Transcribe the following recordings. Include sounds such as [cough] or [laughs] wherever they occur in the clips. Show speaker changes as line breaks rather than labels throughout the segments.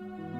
Thank you.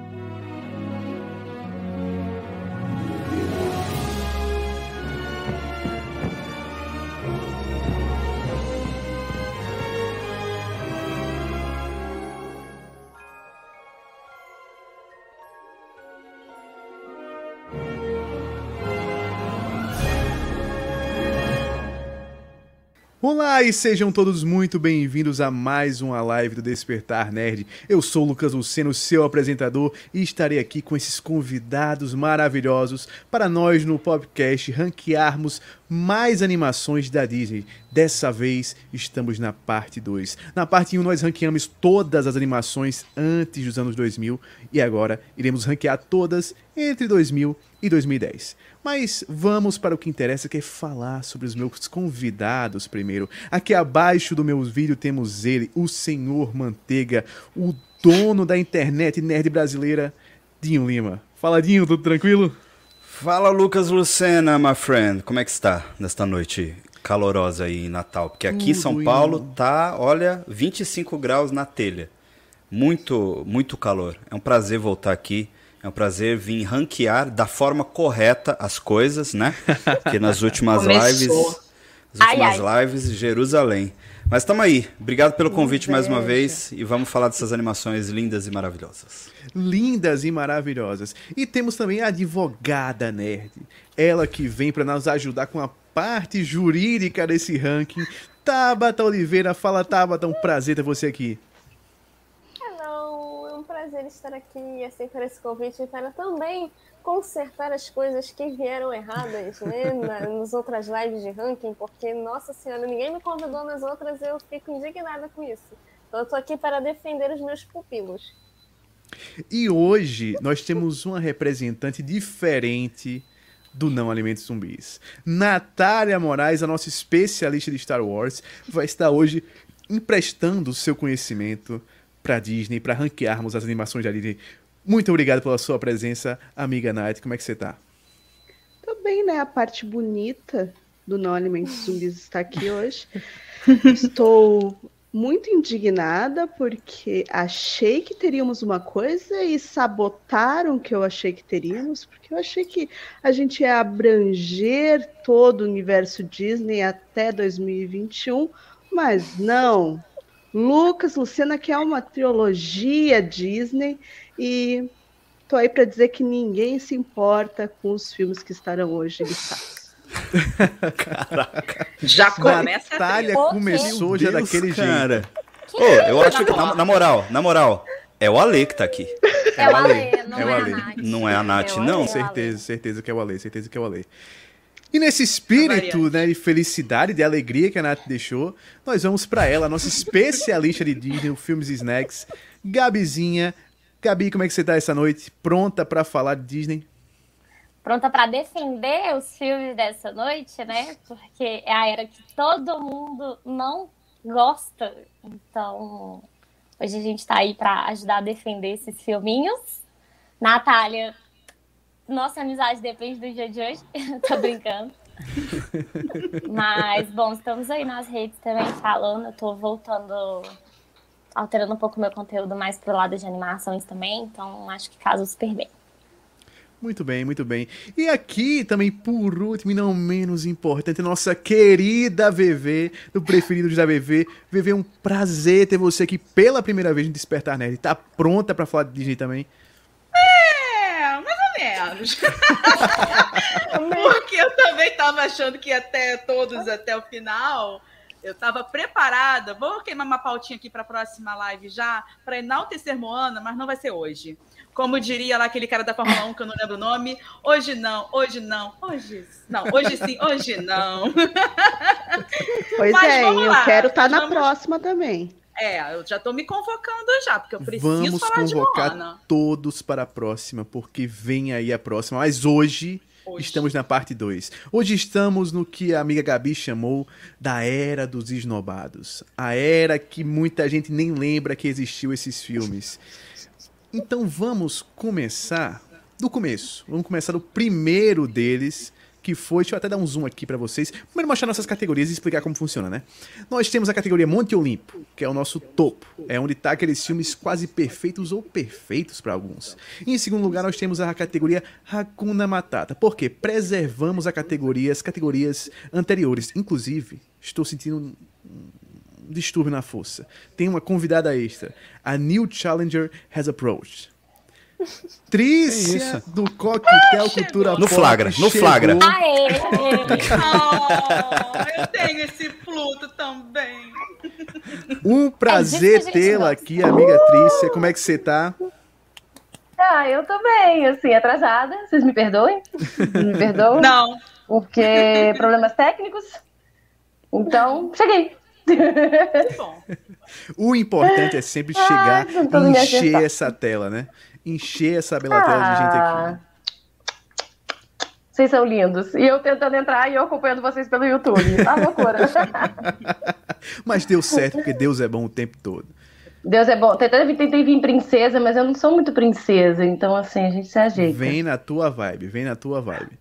Olá e sejam todos muito bem-vindos a mais uma live do Despertar Nerd. Eu sou o Lucas Luceno, seu apresentador, e estarei aqui com esses convidados maravilhosos para nós no podcast ranquearmos mais animações da Disney. Dessa vez estamos na parte 2. Na parte 1 nós ranqueamos todas as animações antes dos anos 2000 e agora iremos ranquear todas entre 2000 e 2010. Mas vamos para o que interessa, que é falar sobre os meus convidados primeiro. Aqui abaixo do meu vídeo temos ele, o Senhor Manteiga, o dono da internet nerd brasileira, Dinho Lima. Fala, Dinho, tudo tranquilo?
Fala, Lucas Lucena, my friend. Como é que está nesta noite calorosa aí em Natal? Porque aqui em São Paulo tá, olha, 25 graus na telha. Muito, muito calor. É um prazer voltar aqui é um prazer vir ranquear da forma correta as coisas, né? Que nas últimas lives. As últimas ai, lives, Jerusalém. Mas estamos aí. Obrigado pelo convite mais uma vez e vamos falar dessas animações lindas e maravilhosas.
Lindas e maravilhosas. E temos também a advogada nerd. Ela que vem para nos ajudar com a parte jurídica desse ranking. Tabata Oliveira, fala Tabata, um prazer ter você aqui
prazer estar aqui aceitar esse convite para também consertar as coisas que vieram erradas, né, nas outras lives de ranking, porque, nossa senhora, ninguém me convidou nas outras e eu fico indignada com isso. Então eu tô aqui para defender os meus pupilos.
E hoje nós temos uma representante diferente do Não Alimentos Zumbis. Natália Moraes, a nossa especialista de Star Wars, vai estar hoje emprestando o seu conhecimento para Disney, para ranquearmos as animações da Disney. Muito obrigado pela sua presença, amiga Night. Como é que você tá?
Tô bem, né? A parte bonita do Não Alimentos Zumbis está aqui hoje. [laughs] Estou muito indignada porque achei que teríamos uma coisa e sabotaram o que eu achei que teríamos, porque eu achei que a gente ia abranger todo o universo Disney até 2021, mas não. Lucas, Luciana, que é uma trilogia Disney, e tô aí para dizer que ninguém se importa com os filmes que estarão hoje listados. [laughs]
Caraca. Já começa Natália a começou já daquele cara. jeito.
Oh, eu acho que, na, na, moral, na moral, é o Ale que tá aqui.
É, é o Ale, não é, o Ale.
Não é a Nath, é não?
Certeza, certeza que é o Ale, certeza que é o Ale. E nesse espírito né, de felicidade, de alegria que a Nath deixou, nós vamos para ela, nossa especialista de Disney, filmes e snacks, Gabizinha. Gabi, como é que você tá essa noite? Pronta para falar de Disney?
Pronta para defender os filmes dessa noite, né? Porque é a era que todo mundo não gosta. Então, hoje a gente está aí para ajudar a defender esses filminhos. Natália, nossa amizade depende do dia de hoje. [laughs] Tô brincando. Mas, bom, estamos aí nas redes também falando. Eu tô voltando, alterando um pouco meu conteúdo mais pro lado de animações também. Então, acho que casou super bem.
Muito bem, muito bem. E aqui também, por último e não menos importante, nossa querida VV, do preferido da VV. VV, um prazer ter você aqui pela primeira vez no Despertar Nerd. Tá pronta para falar de Disney também?
Menos. [laughs] Porque eu também estava achando que até todos até o final. Eu estava preparada. Vou queimar uma pautinha aqui para a próxima live já, para enaltecer Moana, mas não vai ser hoje. Como diria lá aquele cara da Fórmula 1, que eu não lembro o nome. Hoje não, hoje não, hoje não, hoje sim, hoje não.
Pois mas é, eu quero estar tá na vamos... próxima também.
É, eu já tô me convocando já, porque eu preciso
Vamos
falar
convocar todos para a próxima, porque vem aí a próxima. Mas hoje, hoje. estamos na parte 2. Hoje estamos no que a amiga Gabi chamou da Era dos Esnobados. A era que muita gente nem lembra que existiu esses filmes. Então vamos começar do começo. Vamos começar do primeiro deles, que foi, deixa eu até dar um zoom aqui para vocês, primeiro mostrar nossas categorias e explicar como funciona, né? Nós temos a categoria Monte Olimpo, que é o nosso topo, é onde tá aqueles filmes quase perfeitos ou perfeitos para alguns. E em segundo lugar, nós temos a categoria Hakuna Matata, porque preservamos a categoria, as categorias anteriores. Inclusive, estou sentindo um distúrbio na força. Tem uma convidada extra. A New Challenger has approached. Trícia do Coquetel Cultura
No flagra, no flagra.
Aê!
Oh, eu tenho esse Pluto também.
Um prazer
É
tê-la aqui, amiga Trícia. Como é que você tá?
Ah, eu tô bem, assim, atrasada. Vocês me perdoem? Me perdoam?
Não,
Porque problemas técnicos. Então, cheguei.
bom.
O importante é sempre
Ah,
chegar
tentando
e encher
acertar.
essa tela, né? Encher essa bela tela de gente
Ah,
aqui.
Vocês são lindos. E eu tentando entrar e eu acompanhando vocês pelo YouTube. Ah, loucura. [laughs]
Mas deu certo, porque Deus é bom o tempo todo.
Deus é bom. Tentei, tentei vir princesa, mas eu não sou muito princesa. Então, assim, a gente se ajeita.
Vem na tua vibe, vem na tua vibe.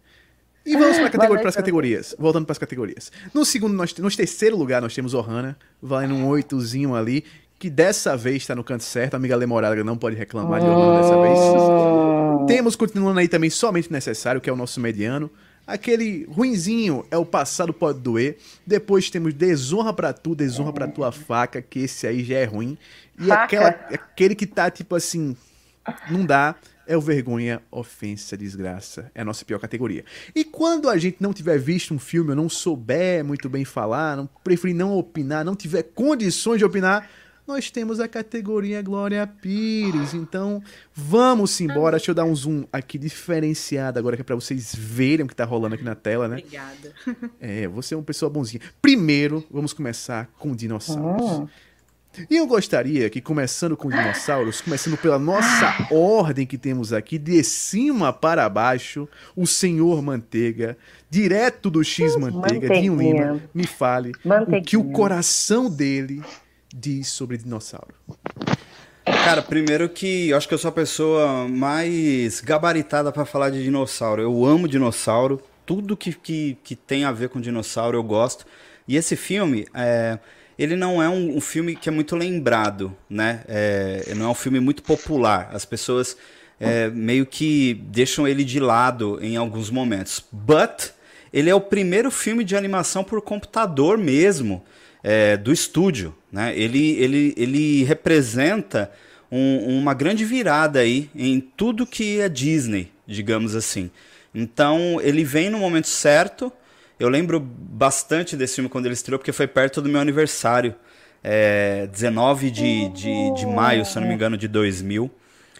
E vamos para as categorias. Voltando para as categorias. No segundo, nós, no terceiro lugar, nós temos Ohana, valendo um oitozinho ali, que dessa vez está no canto certo. A amiga Lemorada não pode reclamar de Ohana dessa vez.
Hum.
Temos continuando aí também somente necessário, que é o nosso mediano. Aquele ruinzinho é o passado pode doer. Depois temos desonra pra tu, desonra pra tua faca, que esse aí já é ruim. E aquela, aquele que tá tipo assim, não dá, é o vergonha, ofensa, desgraça. É a nossa pior categoria. E quando a gente não tiver visto um filme ou não souber muito bem falar, não preferir não opinar, não tiver condições de opinar, nós temos a categoria Glória Pires. Então, vamos embora. Deixa eu dar um zoom aqui diferenciado agora, que é pra vocês verem o que tá rolando aqui na tela, né?
Obrigada.
É, você é uma pessoa bonzinha. Primeiro, vamos começar com dinossauros. E eu gostaria que, começando com dinossauros, começando pela nossa ordem que temos aqui, de cima para baixo, o senhor Manteiga, direto do X Manteiga,
Manteiguinha.
Lima, me fale o que o coração dele diz sobre dinossauro.
Cara, primeiro que eu acho que eu sou a pessoa mais gabaritada pra falar de dinossauro. Eu amo dinossauro, tudo que, que, que tem a ver com dinossauro eu gosto. E esse filme, é, ele não é um, um filme que é muito lembrado, né? É, não é um filme muito popular. As pessoas é, meio que deixam ele de lado em alguns momentos. But ele é o primeiro filme de animação por computador mesmo é, do estúdio. Né? Ele, ele, ele representa um- uma grande virada aí em tudo que é Disney, digamos assim. Então ele vem no momento certo. Eu lembro bastante desse filme quando ele estreou, porque foi perto do meu aniversário. É, 19 de, de, de maio, se eu não me engano, de 2000.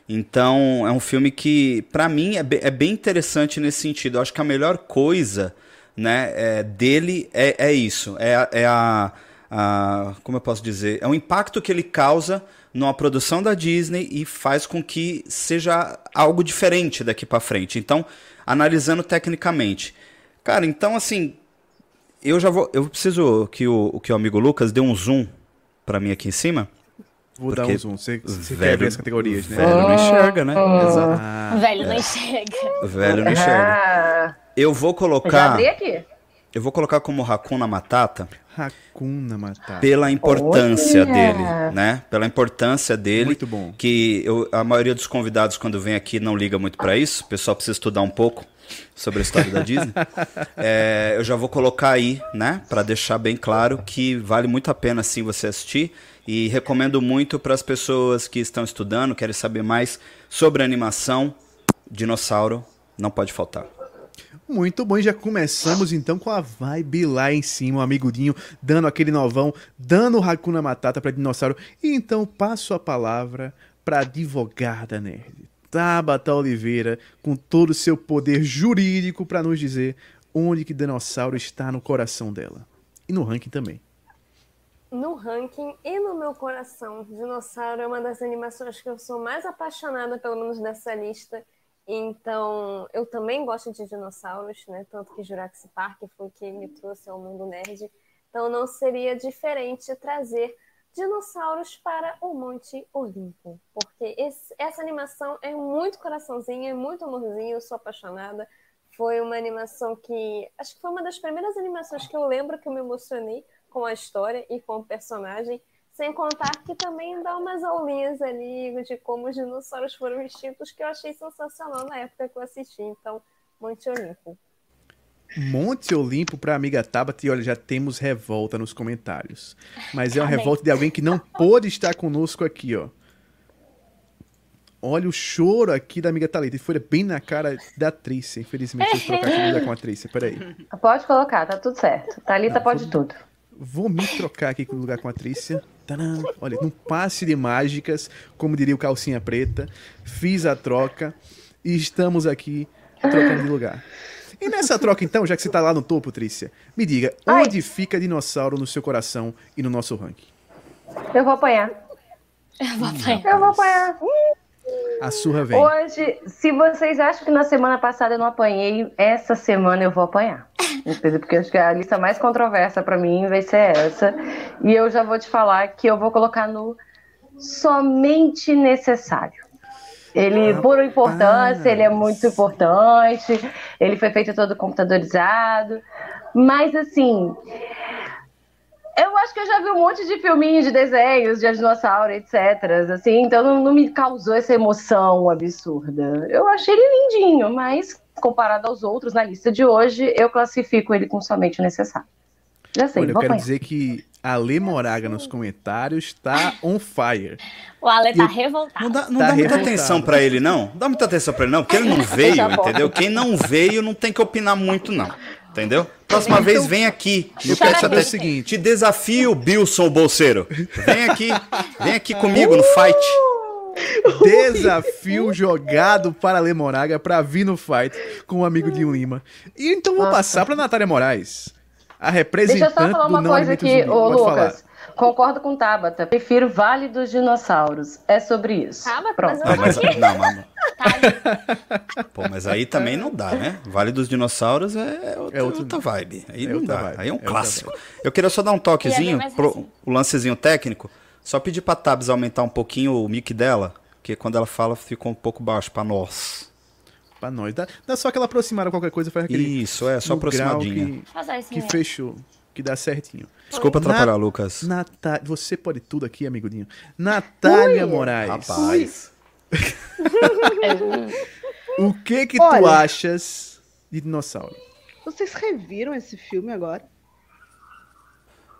Então, é um filme que, pra mim, é, be- é bem interessante nesse sentido. Eu acho que a melhor coisa né, é, dele é, é isso. É, é a, a- Como eu posso dizer? É o impacto que ele causa numa produção da Disney e faz com que seja algo diferente daqui pra frente. Então, analisando tecnicamente. Cara, então, assim. Eu já vou. Eu preciso que o, que o amigo Lucas dê um zoom pra mim aqui em cima.
Vou dar um zoom. Você, você quer
velho-
ver as categorias, né?
Velho não enxerga, né? Exato.
Ah,
Velho, não enxerga.
Velho não enxerga.
Ah,
Eu vou
já
colocar.
abri aqui.
Eu vou colocar como Hakuna Matata
Hakuna Matata.
pela importância
Olha!
dele, né? Pela importância dele.
Muito bom.
Que eu- a maioria dos convidados, quando vem aqui, não liga muito pra isso. O pessoal precisa estudar um pouco sobre a história da Disney. [laughs] É, eu já vou colocar aí, né? Pra deixar bem claro que vale muito a pena, sim, você assistir. E recomendo muito para as pessoas que estão estudando, querem saber mais sobre animação. Dinossauro não pode faltar.
Muito bom, já começamos então com a vibe lá em cima, o amigudinho dando aquele novão, dando o Hakuna Matata pra dinossauro. E então passo a palavra pra advogada nerd, Tabata Oliveira, com todo o seu poder jurídico pra nos dizer onde que dinossauro está no coração dela. E no ranking também.
No ranking e no meu coração, Dinossauro é uma das animações que eu sou mais apaixonada, pelo menos dessa lista. Então, eu também gosto de dinossauros, né? Tanto que Jurassic Park foi o que me trouxe ao mundo nerd. Então, não seria diferente trazer dinossauros para o Monte Olimpo. Porque esse- essa animação é muito coraçãozinho, é muito amorzinho, eu sou apaixonada. Foi uma animação que. Acho que foi uma das primeiras animações que eu lembro que eu me emocionei com a história e com o personagem. Sem contar que também dá umas aulinhas ali de como os dinossauros foram extintos, que eu achei sensacional na época que eu assisti. Então, Monte Olimpo.
Monte Olimpo para amiga Tabata e olha, já temos revolta nos comentários. Mas é uma [laughs]
Amém.
revolta de alguém que não pôde estar conosco aqui, ó. Olha o choro aqui da amiga Thalita. E foi bem na cara da Trícia. Infelizmente, eu trocar aqui no lugar com a Trícia. Peraí.
Pode colocar, tá tudo certo. Thalita
Ah,
pode
tudo-
tudo.
Vou me trocar aqui no lugar com a Trícia. Tadã! Olha, num passe de mágicas, como diria o Calcinha Preta. Fiz a troca e estamos aqui trocando de lugar. E nessa troca, então, já que você tá lá no topo, Trícia, me diga,
Ai.
onde fica dinossauro no seu coração e no nosso ranking?
Eu vou apanhar.
Eu vou apanhar.
Eu vou apanhar.
A surra vem.
Hoje, se vocês acham que na semana passada eu não apanhei, essa semana eu vou apanhar. [laughs] Entendeu? Porque acho que a lista mais controversa pra mim vai ser essa. E eu já vou te falar que eu vou colocar no somente necessário. Ele, por importância, ele é muito importante. Ele foi feito todo computadorizado. Mas, assim, eu acho que eu já vi um monte de filminhos de desenhos de dinossauro, etc. Assim, então não, não me causou essa emoção absurda. Eu achei ele lindinho, mas comparado aos outros na lista de hoje, eu classifico ele com somente o necessário. Já sei,
Olha, eu quero
apanhar.
dizer que a Lê Moraga nos comentários tá on fire.
O Ale tá
Eu-
revoltado.
Não dá, não
Tá
dá muita
revoltado.
atenção pra ele, não. Não dá muita atenção pra ele, não, porque ele não [laughs] veio,
Já bom.
entendeu? Quem não veio não tem que opinar muito, não. Entendeu? Próxima vez vem aqui.
Eu quero saber o seguinte.
Te desafio, Bilson Bolseiro. Vem aqui. Vem aqui comigo no fight. [laughs]
Desafio jogado para a Lê Moraga para vir no fight com o amigo de um Lima. E então vou passar para Natália Moraes, a
Deixa eu
representante
só falar
do
uma
não
coisa aqui, ô
Pode falar.
Concordo com Tabata. Prefiro Vale dos Dinossauros. É sobre isso.
Tabata,
Pronto.
mas
Não, mas, não, mas, [laughs] pô, mas aí também não dá, né? Vale dos Dinossauros é outra,
É outro-
outra vibe. Aí
é
não dá.
vibe,
Aí é um
é
clássico. Eu queria só dar um toquezinho,
mais
pro,
recente.
o lancezinho técnico. Só pedir pra Tabs aumentar um pouquinho o mic dela, porque quando ela fala ficou um pouco baixo pra nós.
Pra nós. Dá, dá só aquela aproximada qualquer coisa, faz aquele
Isso, é, só aproximadinha.
que, que fechou, que dá certinho.
Desculpa
Na-
atrapalhar, Lucas.
Natália, você pode tudo aqui, amigudinho. Natália
Ui.
Moraes,
Rapaz. [laughs]
o que que tu
Olha.
achas de dinossauro?
Vocês reviram esse filme agora?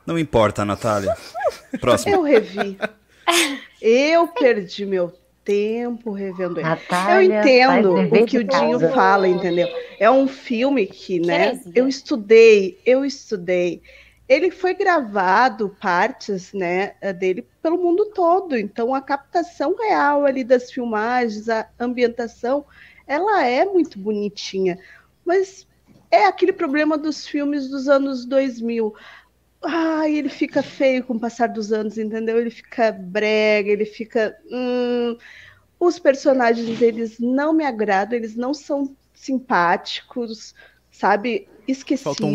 Não importa, Natália. Próximo.
Eu revi. Eu perdi meu tempo revendo ele.
Natália,
Eu entendo o que o Dinho
casa.
fala, entendeu? É um filme que, né?
heresia.
Eu estudei, eu estudei. Ele foi gravado, partes, né, dele pelo mundo todo. Então, a captação real ali das filmagens, a ambientação, ela é muito bonitinha. Mas é aquele problema dos filmes dos anos 2000. Ai, ele fica feio com o passar dos anos, entendeu? Ele fica brega, ele fica. hum, os personagens deles não me agradam, eles não são simpáticos, sabe? Esquecíveis.
Faltou um.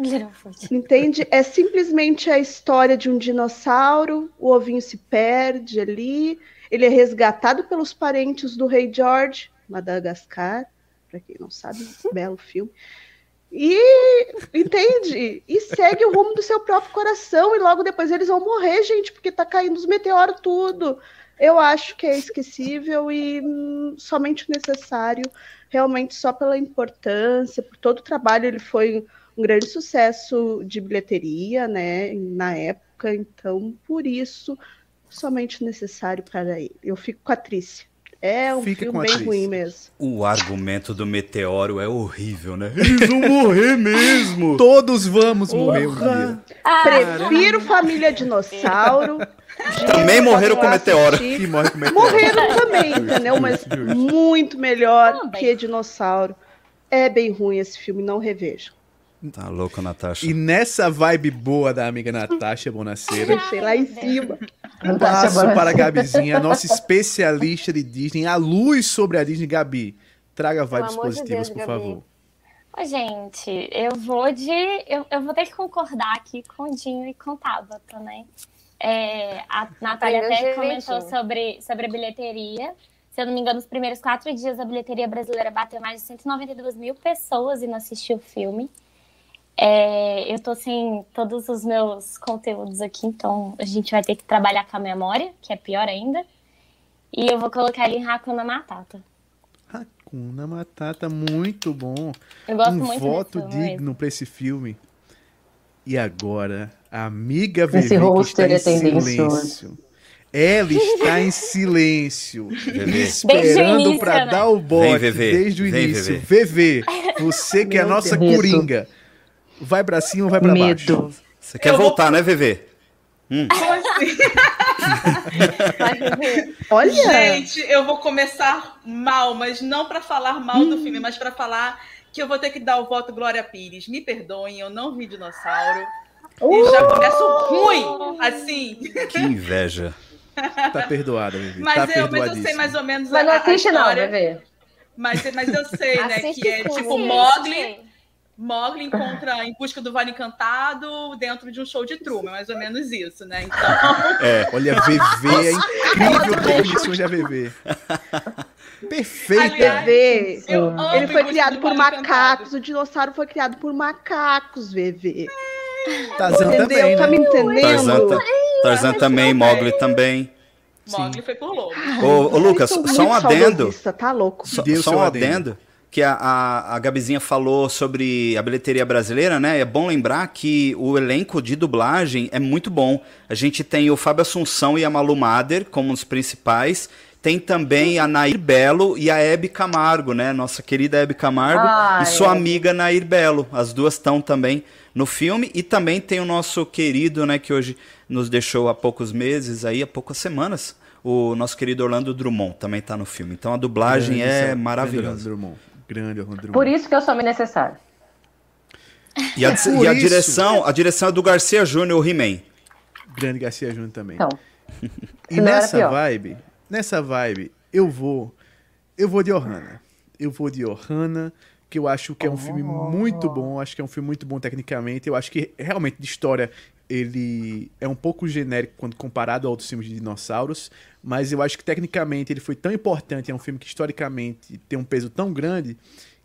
Littlefoot.
Entende? É simplesmente a história de um dinossauro, o ovinho se perde ali, ele é resgatado pelos parentes do rei George, Madagascar, para quem não sabe, belo filme. E entende? E segue o rumo do seu próprio coração e logo depois eles vão morrer, gente, porque tá caindo os meteoros tudo. Eu acho que é esquecível e hum, somente necessário, realmente só pela importância, por todo o trabalho, ele foi um grande sucesso de bilheteria, né, na época, então por isso somente necessário para ele. Eu fico com a Trícia. É um
Fica
filme bem ruim mesmo.
O argumento do meteoro é horrível, né? Eles vão morrer mesmo. [laughs]
Todos vamos morrer um dia.
Prefiro Família Dinossauro. [laughs]
Também morreram com meteoro.
morre com meteoro.
Morreram também, entendeu? Mas muito melhor que Dinossauro. É bem ruim esse filme, não revejam.
Tá louco, Natasha.
E nessa vibe boa da amiga Natasha Bonaceira,
Deixei lá em cima.
Natasha
passo para a Gabizinha, a nossa especialista de Disney, a luz sobre a Disney. Gabi, traga vibes
amor de
positivas,
Deus,
por
Gabi.
favor.
Ô, gente, eu vou de. Eu, eu vou ter que concordar aqui com o Dinho e com o Tabata, né? É, a Natália
Aprendeu
até
direitinho.
comentou sobre, sobre a bilheteria. Se eu não me engano, os primeiros quatro dias a bilheteria brasileira bateu mais de 192 mil pessoas e não assistiu o filme. É, eu tô sem todos os meus conteúdos aqui, então a gente vai ter que trabalhar com a memória, que é pior ainda. E eu vou colocar ele em Hakuna Matata.
Hakuna Matata, muito bom.
Eu gosto
um
muito
voto digno pra esse filme. E agora, a amiga
Esse
Vivi que está
roster
em
é
silêncio. Ela está em silêncio, [laughs] esperando para dar o bote desde o início. Vevê, você que é a nossa
Deus.
coringa. Vai pra cima ou vai pra baixo?
Medo.
Você quer
Eu vou-
voltar, né, VV?
Ver.
Olha,
Gente, eu vou começar mal, mas não para falar mal do filme, mas para falar que eu vou ter que dar o voto Glória Pires. Me perdoem, eu não vi dinossauro. E já começo ruim, assim.
Que inveja. [laughs]
Tá perdoada, Vivi.
Mas,
tá
eu, mas eu sei mais ou menos
Mas não
a, a
assiste não,
história.
bebê.
Mas, mas eu sei, né?
Assiste
Que é tipo. Mogli. Mogli encontra em busca do Vale Encantado dentro de um show de Truman, mais ou menos isso, né? Então,
É.
Olha, VV é incrível definições da VV. Perfeita.
Aliás,
VV.
eu amo
Ele foi criado
do
por
Vale
macacos. O dinossauro foi criado por macacos, VV.
Tarzan
Entendeu?
também,
tá
né?
me entendendo?
Tarzan, ta- Tarzan também. Mogli também.
Mogli foi por lobo.
Ô, ô, Lucas, só
são
um adendo.
Tá louco.
Só, só um
adendo.
adendo. Que a, a, a Gabizinha falou sobre a bilheteria brasileira, né? É bom lembrar que o elenco de dublagem é muito bom. A gente tem o Fábio Assunção e a Malu Mader como os principais. Tem também a Nair Belo e a Hebe Camargo, né? Nossa querida Hebe Camargo
Ah,
e sua
é.
amiga Nair Belo. As duas estão também no filme. E também tem o nosso querido, né? Que hoje nos deixou há poucos meses, aí há poucas semanas. O nosso querido Orlando Drummond também está no filme. Então a dublagem é
Grande
maravilhosa.
Drummond. Grande Orlando Drummond.
Por isso que eu sou necessário.
E a, e a direção, a direção é do Garcia Júnior, o He-Man.
Grande Garcia Júnior também.
Então, [laughs]
E nessa vibe, nessa vibe, eu vou. Eu vou de Ohana. Eu vou de Ohana, que eu acho que é um filme muito bom. Acho que é um filme muito bom tecnicamente. Eu acho que realmente de história ele é um pouco genérico quando comparado a outros filmes de dinossauros. Mas eu acho que tecnicamente ele foi tão importante. É um filme que historicamente tem um peso tão grande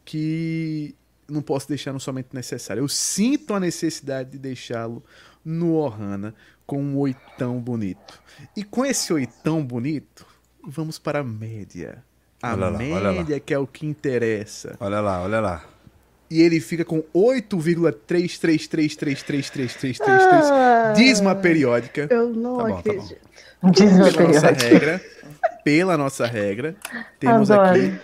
que não posso deixar no somente necessário. Eu sinto a necessidade de deixá-lo no Ohana com um oitão bonito. E com esse oitão bonito, vamos para a média. A
Olha lá, olha lá.
média que é o que interessa.
Olha lá, olha lá.
E ele fica com 8,3333333333
Ah.
dízima periódica
Eu não
Tá bom, tá bom.
acredito.
Diz meu
pela nossa regra. Pela nossa regra, temos
Adoro.
aqui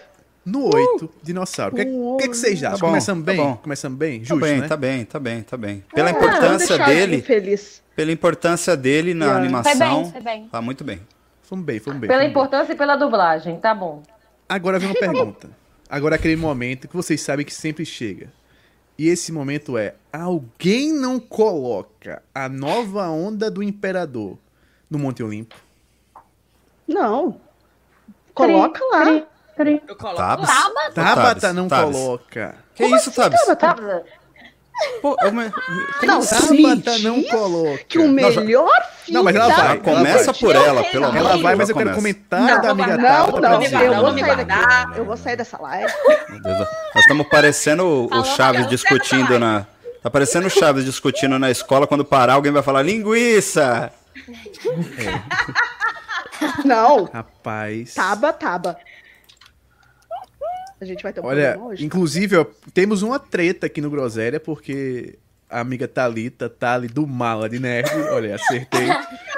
no 8 dinossauro. O que, que, que que vocês acham?
Tá bom,
Começamos
tá
bem?
bom.
Começamos bem?
Tá
Justo,
bem,
né?
tá bem, tá bem, tá bem. Pela
Ah, vamos
importância dele,
Feliz.
pela importância dele na
Yeah.
animação,
Foi bem, foi bem.
tá muito bem.
Fomos bem, fomos bem.
Pela
fomos bem.
importância e pela dublagem, tá bom.
Agora vem uma [laughs] pergunta. Agora aquele momento que vocês sabem que sempre chega. E esse momento é: alguém não coloca a nova onda do Imperador no Monte Olimpo?
Não. Coloca lá.
Tri, tri.
Eu coloco
Tabs?
Tabata?
Tabata não
Tabs.
coloca.
Que isso, Tabs?
Tá,
Pô, eu me-
Não,
Tabata não coloca.
Que o
Não,
melhor filme
Não, mas ela vai. Ela
começa por ela, pelo
Ela
amor
Ela vai, mas eu quero comentário
Não,
da amiga
Não,
Tabata.
não,
dizer.
eu vou sair daqui. Eu vou sair dessa live.
Meu Deus, nós estamos parecendo o- Chaves discutindo na. Tá parecendo o Chaves discutindo na escola, quando parar, alguém vai falar linguiça!
Não.
Rapaz.
Taba, taba. A gente vai ter um
Olha,
problema hoje.
inclusive, ó, temos uma treta aqui no Groselha, porque a amiga Thalita, Thali do Mala de Nerd, olha, acertei,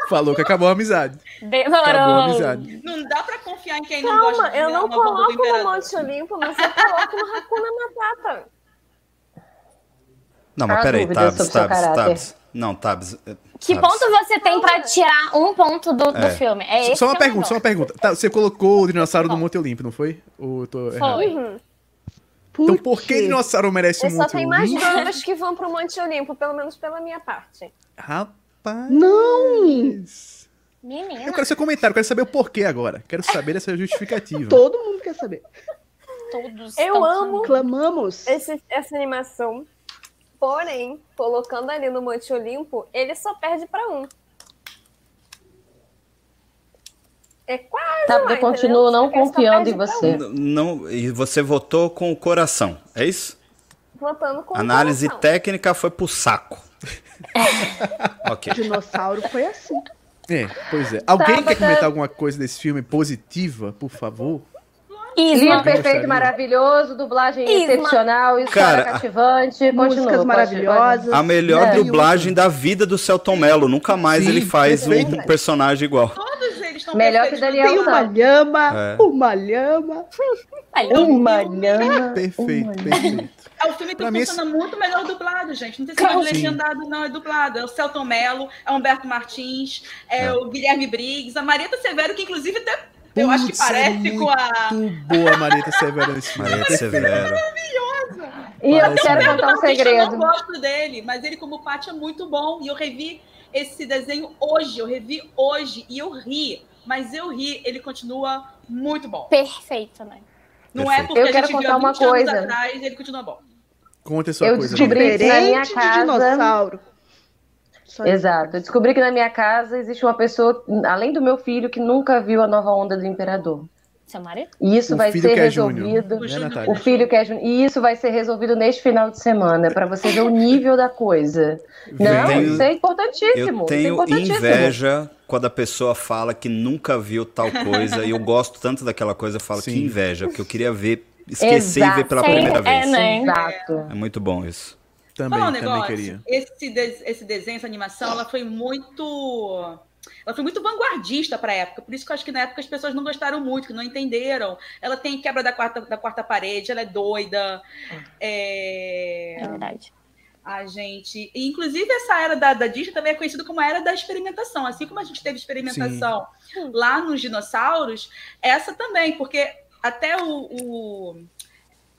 falou que acabou a amizade. Acabou a
Demorou.
amizade.
Não dá pra confiar em quem não gosta
Calma,
de
eu não coloco no. Monte Olimpo, mas eu coloco no Hakuna Matata.
Não, mas peraí, Tabs, Tabs. Tabs. Não, Tabs. eh,
Que
Tabs.
ponto você tem pra tirar um ponto do, do
É.
filme? É esse
Só uma
é
pergunta, só uma pergunta. Tá, você colocou o dinossauro no Monte Olimpo, não foi? Ou eu tô errado?
Foi.
Então por que dinossauro merece
Eu
um
só
Monte
tenho mais
Olimpo?
dúvidas [laughs] que vão pro Monte Olimpo, pelo menos pela minha parte.
Rapaz.
Não!
Menina.
Eu quero seu comentário, eu quero saber o porquê agora. Quero saber essa justificativa. [laughs]
Todo mundo quer saber.
Todos
Eu amo
Clamamos.
esse- essa animação. Porém, colocando ali no Monte Olimpo, ele só perde pra um. É quase
Tabata,
entendeu?
continuo não confiando em você.
N- Não, e você votou com o coração, é isso?
Votando com o
Análise
coração.
técnica foi pro saco. [laughs] ok.
Dinossauro foi assim.
É, pois é. Alguém
Tabata-
quer comentar alguma coisa desse filme positiva, por favor?
Lindo, perfeito, maravilhoso, dublagem
Isma.
excepcional, história
Cara,
cativante.
Músicas maravilhosas.
A melhor
É.
dublagem da vida do Celton Mello. Nunca mais
Sim,
ele faz um personagem igual.
Todos eles estão
Melhor que
perfeitos.
Daniel
Tem uma lhama,
É.
uma lhama.
Uma lhama.
Perfeito, perfeito.
É, o filme
Pra
tá
mim,
funcionando muito melhor dublado, gente. Não tem
Sim.
legendado, não, é dublado. É o Celton Mello, é o Humberto Martins, é,
É.
o Guilherme Briggs, a Marieta Severo, que inclusive até, eu acho que
Putz, é
parece com a.
Muito boa a Marieta Severo nesse filme. Perfeito.
Severo.
E eu
Parece
quero
mesmo.
contar um
Realmente, Eu
segredo.
não gosto dele, mas ele como Paty é muito bom. E eu revi esse desenho hoje, eu revi hoje e eu ri. Mas eu ri, ele continua muito bom.
Perfeito, né?
Não é
Perfeito.
porque
Eu
a
quero
gente viu
contar
há
uma
20 anos
coisa.
atrás, ele continua bom.
Conta a sua
Eu
coisa.
descobri-
amiga.
Na minha casa-
de dinossauro. Só.
Exato. Eu descobri que na minha casa existe uma pessoa, além do meu filho, que nunca viu a nova onda do Imperador.
Seu marido?
E isso
O
vai ser
é
resolvido.
O
Né,
Júnior
Natália?
O filho que é Júnior. E isso vai ser resolvido neste final de semana, para você ver o nível da coisa. Não,
tenho-
isso é importantíssimo.
Eu
isso é
tenho
importantíssimo.
inveja quando a pessoa fala que nunca viu tal coisa e eu gosto tanto daquela coisa, eu falo
Sim.
que inveja, porque eu queria ver, esquecer e ver pela
Exato.
primeira
É,
vez.
né?
Exato.
É muito bom isso.
Também,
um
também
negócio,
queria.
Esse, de- esse desenho, essa animação, ela foi muito. Ela foi muito vanguardista para a época, por isso que eu acho que na época as pessoas não gostaram muito, que não entenderam. Ela tem quebra da quarta, da quarta parede, ela é doida. É...
É verdade.
A gente. e, Inclusive, essa era da, da Disney também é conhecida como a era da experimentação. Assim como a gente teve experimentação lá nos dinossauros, essa também, porque até o. o...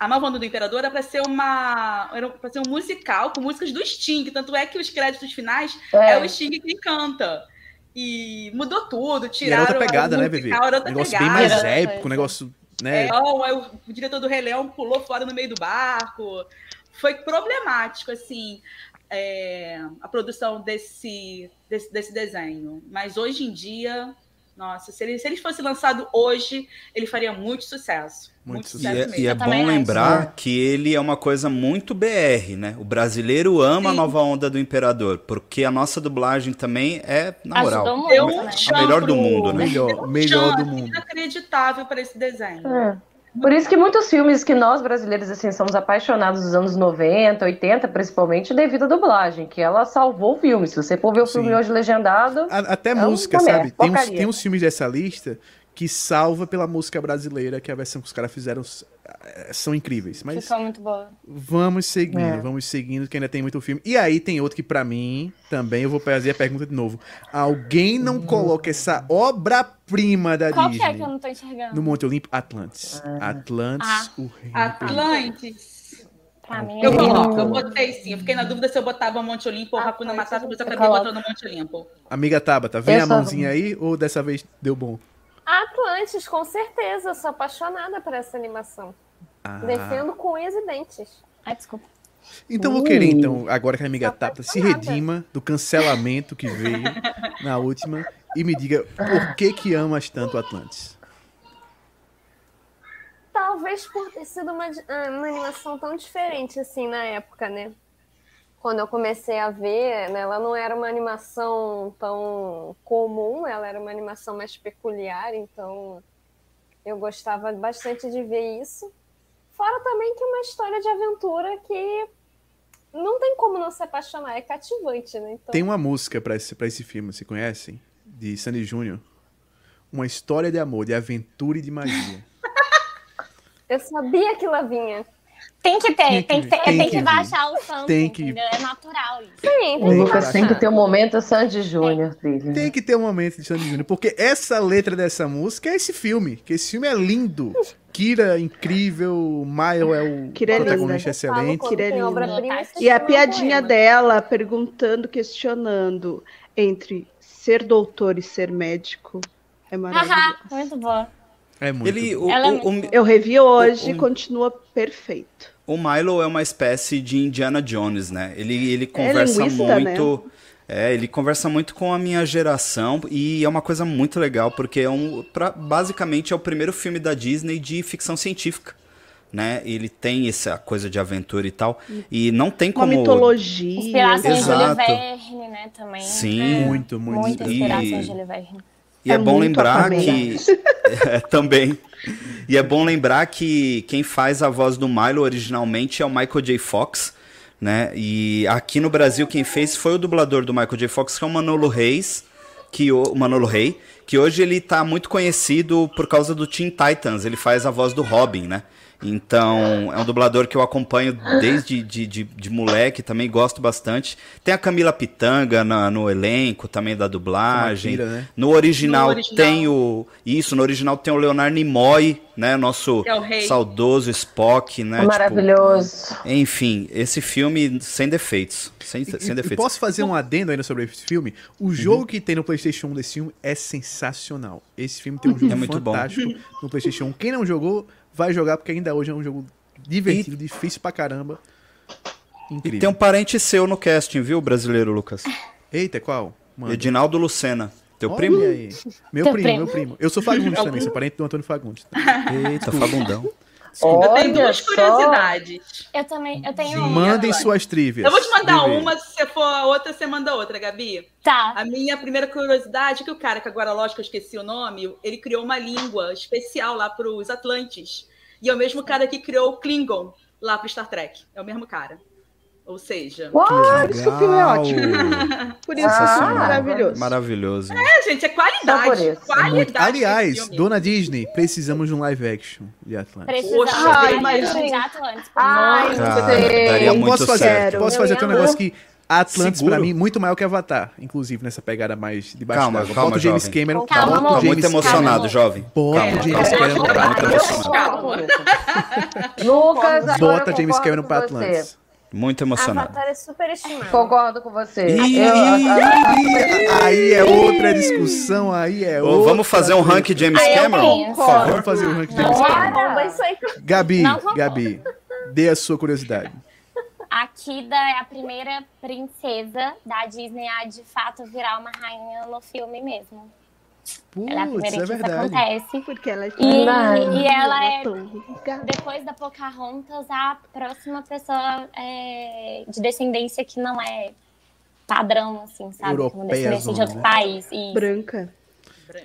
A Nova Onda do Imperador era para ser uma. Era para ser um musical com músicas do Sting. Tanto é que os créditos finais é,
É.
o Sting que canta. E mudou tudo,
E era
tiraram.
outra pegada, né,
musical,
Bebê?
Era
Um
outra
negócio
pegada.
bem mais
Era.
épico, um negócio, né?
É, o, o diretor do Rei Leão pulou fora no meio do barco. Foi problemático, assim, é, a produção desse, desse, desse desenho. Mas hoje em dia, nossa, se ele, se ele fosse lançado hoje, ele faria muito sucesso.
Muito
Muito,
E
sucesso
é,
mesmo.
e é bom
acho.
lembrar que ele é uma coisa muito BR, né? O brasileiro ama a
Sim.
nova onda do Imperador, porque a nossa dublagem também é, na
Ajudou
moral,
muito,
Deu
né?
a melhor do mundo, né?
Melhor, melhor do mundo.
Inacreditável para esse desenho.
É. Por isso que muitos filmes que nós brasileiros assim somos apaixonados dos anos 90, 80, principalmente devido à dublagem, que ela salvou o filme. Se você for ver o filme
Sim.
hoje legendado,
A- Até
uma
música,
merda,
sabe? Tem uns, tem uns filmes dessa lista que salva pela música brasileira, que a versão que os caras fizeram eh, são incríveis. Mas
Ficou muito boa.
vamos seguindo,
É.
vamos seguindo, que ainda tem muito filme. E aí tem outro que pra mim, também eu vou fazer a pergunta de novo. Alguém não coloca essa obra-prima da
Qual que
Disney
é que eu não tô enxergando?
no Monte Olimpo? Atlantis. Atlantis,
Ah.
o rei.
Atlantis.
Pra mim,
Eu
é-
coloco, eu botei sim. Eu fiquei na dúvida se eu botava Monte Olimpo ou Hakuna
Atlantis,
Matata, mas eu acabei botando Monte Olimpo.
Amiga Tabata, vem
Eu
a
só-
mãozinha aí ou dessa vez deu bom?
Atlantis, com certeza. Eu sou apaixonada por essa animação.
Ah.
Defendo com unhas e dentes.
Ai, desculpa.
Então vou querer,
Ui.
então, agora que a amiga Tabata se redima do cancelamento que veio [laughs] na última e me diga por que que amas tanto Atlantis.
Talvez por ter sido uma, ah, uma animação tão diferente assim na época, né? Quando eu comecei a ver, né, ela não era uma animação tão comum, ela era uma animação mais peculiar, então eu gostava bastante de ver isso. Fora também que é uma história de aventura que não tem como não se apaixonar, é cativante, né? Então,
Tem uma música pra esse, pra esse filme, você conhecem? De Sandy Júnior. Uma história de amor, de aventura e de magia. [laughs]
eu sabia que ela vinha.
Tem que ter,
Tem que
tem que, ter,
tem
tem
que
baixar o santo,
Tem que-
entendeu? É natural isso.
Sim,
o
Tem que
Lucas tem que ter um momento Sandy Júnior dele.
Tem que ter um momento de Sandy Júnior, porque essa letra dessa música é esse filme, que esse filme é lindo. Kira incrível, Mile é o
Kira é
protagonista excelente.
obra-prima, se
E a piadinha dela perguntando, questionando entre ser doutor e ser médico é
Haha,
maravilhoso.
muito boa.
É muito
Ele, o,
Ela é
o- o-
Eu revi hoje
O-
e continua perfeito.
O Milo é uma espécie de Indiana Jones, né? Ele, ele conversa
linguista,
muito. É, ele conversa muito com a minha geração e é uma coisa muito legal, porque é um, pra, basicamente é o primeiro filme da Disney de ficção científica. Né? Ele tem essa coisa de aventura e tal. E não tem
Uma
como.
mitologia.
Inspirações de Júlio
Exato.
Verne, né, também.
Sim.
É,
Muito, muito.
Muita
E-
inspiração de Júlio Verne.
E é,
É
bom lembrar que. [laughs] É, também. E é bom lembrar que quem faz a voz do Milo originalmente é o Michael J. Fox, né? E aqui no Brasil quem fez foi o dublador do Michael J. Fox, que é o Manolo Reis, que o, o Manolo Rey, que hoje ele tá muito conhecido por causa do Teen Titans, ele faz a voz do Robin, né? Então, é um dublador que eu acompanho desde de, de, de moleque, também gosto bastante. Tem a Camila Pitanga na- no elenco também da dublagem.
Akira, né?
No original,
No original.
tem o. Isso, no original tem o Leonardo Nimoy, né? Nosso
é
saudoso Spock, né? Tipo,
Maravilhoso.
enfim, esse filme sem defeitos. Sem, sem
E- e
defeitos.
posso fazer um adendo ainda sobre esse filme?
Uhum.
O jogo que tem no PlayStation 1 desse filme é sensacional. Esse filme tem um jogo
É muito bom.
fantástico no PlayStation 1. Quem não jogou, vai jogar, porque ainda hoje é um jogo divertido, difícil pra caramba.
E
Incrível.
tem um parente seu no casting, viu, brasileiro, Lucas?
Eita, qual? Mano.
Edinaldo Lucena. Teu
Olha
primo?
aí. Meu primo,
primo.
meu primo. Eu sou Fagundes também, sou parente do Antônio Fagundes.
Eita, Fabundão.
Eu tenho
Olha
duas
só.
curiosidades.
Eu também, eu tenho uma.
Mandem suas trivias.
Eu vou te mandar
Vivi.
uma, se você for a outra, você manda outra, Gabi.
Tá.
A minha primeira curiosidade é que o cara, que agora, lógico, eu esqueci o nome, ele criou uma língua especial lá para os Atlantes. E é o mesmo cara que criou o Klingon lá para Star Trek. É o mesmo cara. Ou seja, [laughs]
Por isso que o filme é ótimo. Por isso é
Ah,
maravilhoso.
Maravilhoso.
é, gente, é qualidade.
por isso.
É muito-
Qualidade.
Aliás, dona Disney, precisamos de um live action de Atlantis.
Poxa,
de
imagina.
de Atlantis.
Ai,
Cara, muito
posso fazer,
certo.
posso fazer até um negócio que Atlantis,
Seguro.
pra mim, muito maior que Avatar, inclusive, nessa pegada mais de baixo
Calma,
d'água.
calma,
Bota o James
jovem.
Cameron.
Calma,
bota o James
muito
Calma,
emocionado, jovem.
Bota
É,
o James Cameron
eu acho-
Calma. Lucas,
Bota James Cameron pra
você.
Atlantis.
Muito emocionado.
Avatar é super estimado.
Concordo com você. Eu-
Aí é outra discussão, aí é
Ô,
outra.
vamos fazer um ranking James Cameron? Por favor.
Vamos fazer de
Não,
James Cameron. Gabi. Gabi, dê a sua curiosidade.
A Kida é a primeira princesa da Disney a de fato virar uma rainha no filme mesmo. Ela é a
Putz,
primeira
é
que isso
verdade.
acontece.
Porque ela é
E, e ela é,
é.
depois da Pocahontas, a próxima pessoa é, de descendência que não é padrão, assim, sabe? Uma
Europeia,
descendência de outro
né?
país. Isso,
branca.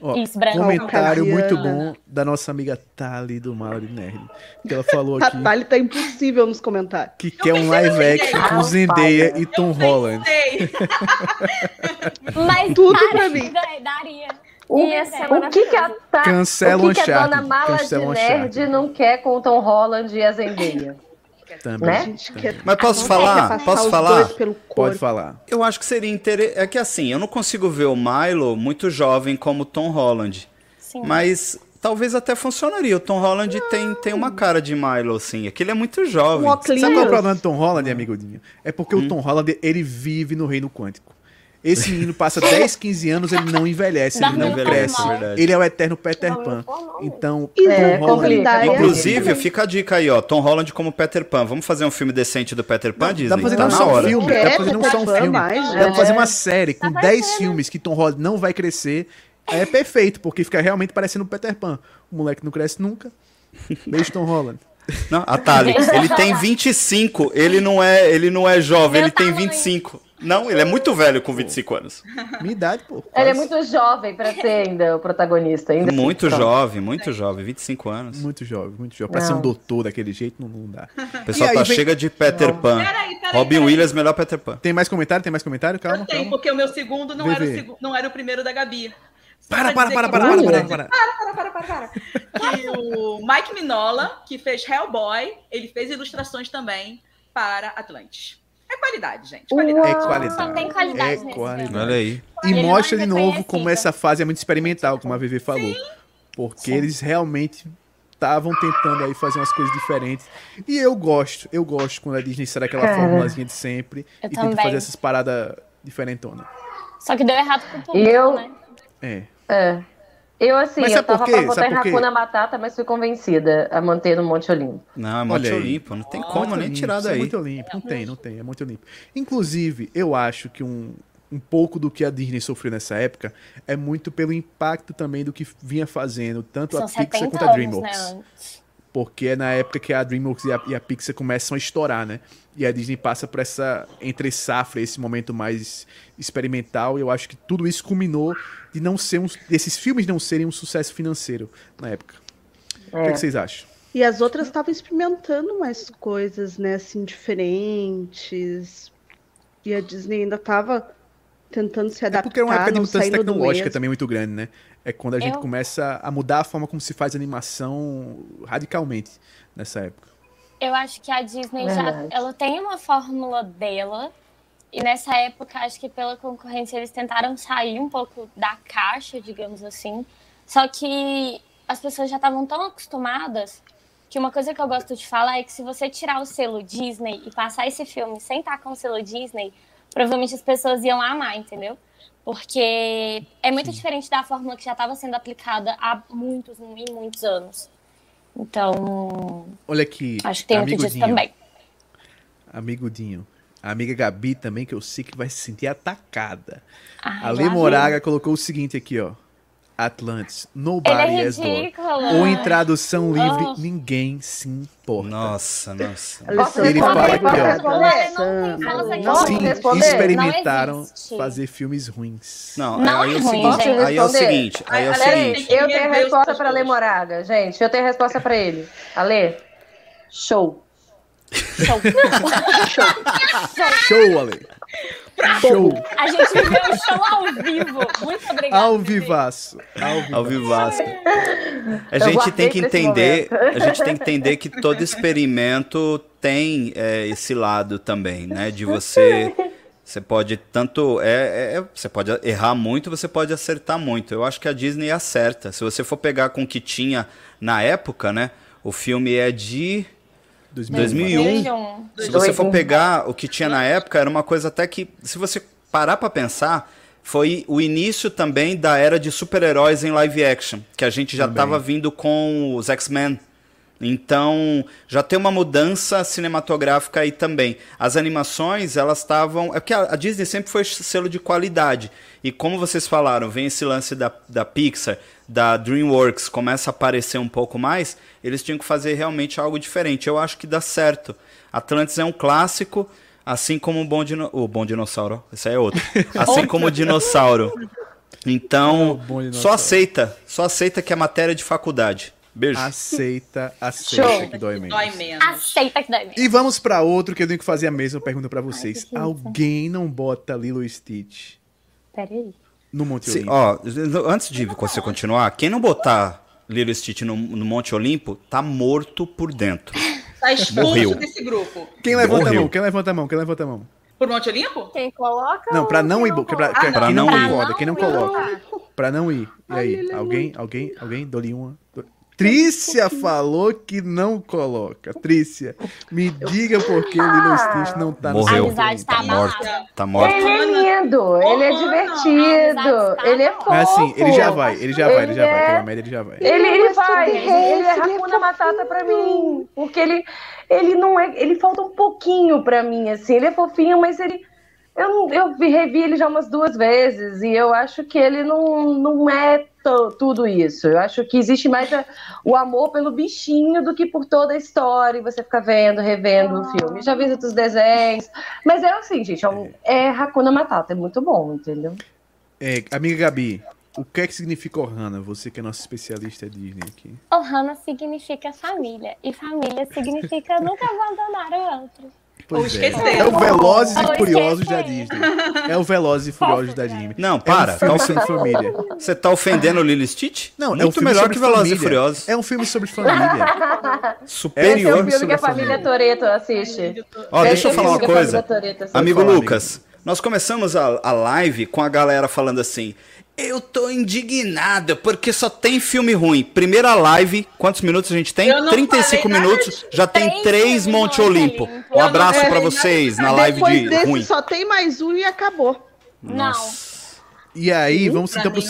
Ó,
isso branco.
comentário muito bom da nossa amiga Tali do de Nerd. Que ela falou
A
aqui
Thalie tá impossível nos comentários.
que quer um live action com Zendaya e Tom Holland.
Mas
Tudo
cara,
pra mim.
da- Daria.
O,
ser
o que que a, Ta-
Cancela
o que, que a dona Mala
cancela
de Nerd não quer com o Tom Holland e a Zendaya?
Também.
Né?
Quer
Mas posso falar? Posso
os
falar?
Pode falar.
Eu acho que seria interessante. É que assim, eu não consigo ver o Milo muito jovem como o Tom Holland.
Sim.
Mas talvez até funcionaria. O Tom Holland tem, tem uma cara de Milo, assim. Aquele é muito jovem.
Sabe qual é o problema do Tom Holland, amiguinho? É porque
Hum.
o Tom Holland, ele vive no reino quântico. Esse menino passa 10, 15 anos, ele não envelhece, ele
Dorme
não
no
cresce. Ele é o eterno Peter Pan. Então,
É,
Tom Holland...
complica.
Inclusive, fica a dica aí, ó. Tom Holland como Peter Pan. Vamos fazer um filme decente do Peter Pan, Disney?
Dá pra fazer
tá
não
na
só um
hora.
filme,
Quer
dá pra fazer não só um filme.
mais,
Dá pra
né?
fazer uma série com
Tá
10
fazendo.
filmes que Tom Holland não vai crescer. Aí é perfeito, porque fica realmente parecendo o Peter Pan. O moleque não cresce nunca. Beijo, Tom Holland.
Não, a Tali, ele tem 25, ele não é, ele não é jovem,
Meu
ele tem
tamanho.
25. Não, ele é muito velho com 25 anos.
Minha idade, pô.
Ele é
quase.
muito jovem pra ser ainda o protagonista. Ainda
Muito
assim,
jovem, muito jovem, 25 anos.
Muito jovem, muito jovem. Pra
Não.
ser um doutor daquele jeito, não, não dá.
O pessoal
aí
tá
vem-
chega de Peter Pan.
Peraí, peraí.
Robin
peraí.
Williams, melhor Peter Pan.
Tem mais comentário? Tem mais comentário? Calma,
Eu tenho,
calma.
porque o meu segundo não era o, segu- não era o primeiro da Gabi.
Para, para, para,
que-
para, para, para, para.
para, para, para, para. Que o Mike Minola, que fez Hellboy, ele fez ilustrações também para Atlantis. É qualidade, gente. Qualidade.
É qualidade.
Só tem qualidade
É
nesse
qualidade.
filme.
Olha aí.
E
Ele não
mostra
é
de novo como essa fase é muito experimental, como a Vivi falou. Porque eles realmente estavam tentando aí fazer umas coisas diferentes. E eu gosto, eu gosto quando a Disney sai daquela
Cara.
formulazinha de sempre
Eu
e tenta fazer essas paradas diferentonas.
Só que deu errado pro público,
Eu-
né?
É.
É. Eu, assim,
Mas
eu tava pra botar
Sabe
em? Hakuna Matata, mas fui convencida a manter no Monte Olimpo.
Não, é Monte. Olimpo, não tem como nem tirar
É
daí.
muito limpo, não tem, não tem, é muito limpo. Inclusive, eu acho que um, um pouco do que a Disney sofreu nessa época é muito pelo impacto também do que vinha fazendo tanto
São
a Pixar
70
quanto a
anos,
DreamWorks.
né?
Porque é na época que a DreamWorks e a, e a Pixar começam a estourar, né? E a Disney passa por essa entre safra, esse momento mais experimental. E eu acho que tudo isso culminou de não ser um, desses filmes não serem um sucesso financeiro na época. O que, é que vocês acham?
E as outras estavam experimentando mais coisas, né, assim, diferentes. E a Disney ainda estava tentando se
É
adaptar,
porque é uma época de mudança tecnológica também muito grande, né? É quando a gente
Eu-
começa a mudar a forma como se faz animação radicalmente nessa época.
Eu acho que a Disney já ela tem uma fórmula dela. E nessa época, acho que pela concorrência, eles tentaram sair um pouco da caixa, digamos assim. Só que as pessoas já estavam tão acostumadas que uma coisa que eu gosto de falar é que se você tirar o selo Disney e passar esse filme sem estar com o selo Disney, provavelmente as pessoas iam amar, entendeu? Porque é muito diferente da fórmula que já estava sendo aplicada há muitos e muitos anos. Então,
Olha aqui,
acho que tem muito disso também.
amigo Dinho. A amiga Gabi também, que eu sei que vai se sentir atacada.
Ai,
A Lê. Moraga colocou o seguinte aqui, ó. Atlantis, nobody
Ele é ridículo.
Ou em tradução livre,
Oh.
ninguém se importa.
Nossa, nossa.
Ele fala aqui, ó. Sim, experimentaram fazer filmes ruins.
Não,
Não
aí é
é
seguinte, aí é o seguinte, aí é o
Ale,
seguinte.
Eu tenho a resposta para Lê Moraga, gente. Eu tenho a resposta para ele. Ale, show.
Show.
Show, Ale. [laughs] Show.
A gente [laughs] viveu um show ao vivo. Muito obrigada.
Ao vivaço. Ao vivaço.
A gente tem que entender, a gente tem que entender que todo experimento tem é, esse lado também, né? De você, você pode tanto, é, é- você pode errar muito, você pode acertar muito. Eu acho que a Disney acerta. Se você for pegar com o que tinha na época, né? O filme é de 2001.
2001.
Se você for pegar o que tinha na época, era uma coisa até que, se você parar pra pensar, foi o início também da era de super-heróis em live action, que a gente já
Também.
tava vindo com os X-Men. Então, já tem uma mudança cinematográfica aí também. As animações, elas estavam. É porque a Disney sempre foi selo de qualidade. E como vocês falaram, vem esse lance da, da Pixar, da DreamWorks, começa a aparecer um pouco mais, eles tinham que fazer realmente algo diferente. Eu acho que dá certo. Atlantis é um clássico, assim como o Bom, Dino... o Bom Dinossauro. Esse aí é outro. [laughs] Assim como o Dinossauro. [laughs] Então, só aceita. Só aceita que é matéria de faculdade. Beijo.
Aceita, aceita
Show.
que dói menos.
Dói menos.
Aceita que dói mesmo.
E vamos pra outro que eu tenho que fazer a mesma pergunta pra vocês.
isso?
Alguém não bota Lilo Stitch
Peraí.
no Monte Olimpo?
ó, antes de você continuar, quem não botar Lilo Stitch no, no Monte Olimpo, tá morto por dentro. [laughs]
Tá expulso
Morreu.
desse grupo.
Quem levanta a
Morreu.
mão? Quem levanta a mão? Quem levanta a mão?
Por Monte Olimpo?
Quem coloca?
Não, pra
ou
não ir. pra-
Ah, não.
quem não
Pra não
concorda,
ir.
quem não
Pra não
coloca. Pra não ir. E aí?
Ai,
Alguém? Alguém? Alguém? Dou-lhe uma. Dou- Trícia falou que não coloca. Trícia, me diga por que Lilo e Stitch não tá
Morreu.
A
no
amizade tá
Tá morto. Tá morto.
Ele é lindo, ele é divertido, ele é fofo.
Mas assim, ele já vai, ele já vai, ele já vai.
é-
Pela média ele já vai.
Ele, ele
Mas
vai, é
ele é
Hakuna Matata pra mim. Porque ele, ele não é. Ele falta um pouquinho pra mim, assim. Ele é fofinho, mas ele. Eu, eu vi- revi ele já umas duas vezes e eu acho que ele não, não é to- tudo isso. Eu acho que existe mais a- o amor pelo bichinho do que por toda a história e você fica vendo, revendo o filme. Já vi outros desenhos. Mas é assim, gente, é, um, é Hakuna Matata, é muito bom, entendeu?
É, amiga Gabi, o que é que significa Ohana? Você que é nossa especialista Disney aqui.
Ohana significa família. E família significa [laughs] nunca abandonar o outro.
Pois
Ou
é. É o Velozes e Furiosos da. Disney. É o Velozes e Furiosos da Disney.
Não,
É
para.
um filme
tá
sobre família.
Você tá ofendendo o Lilo Stitch?
Não,
Muito
é um filme
melhor
sobre
que Velozes e
família.
Furiosos.
É um filme sobre família.
Esse é
Superior.
o filme
sobre
que a
família.
família Toreto assiste.
Ó, deixa eu
é
falar uma coisa. amigo. Lucas, nós começamos a, a live com a galera falando assim: Eu tô indignada porque só tem filme ruim. Primeira live, quantos minutos a gente tem?
Eu não
35
falei nada
minutos, já tem
Três
Monte Olimpo. Um abraço
nada.
vocês na live de
desse
ruim.
só tem mais um e acabou.
Não.
E aí, vamos
pra
então pro...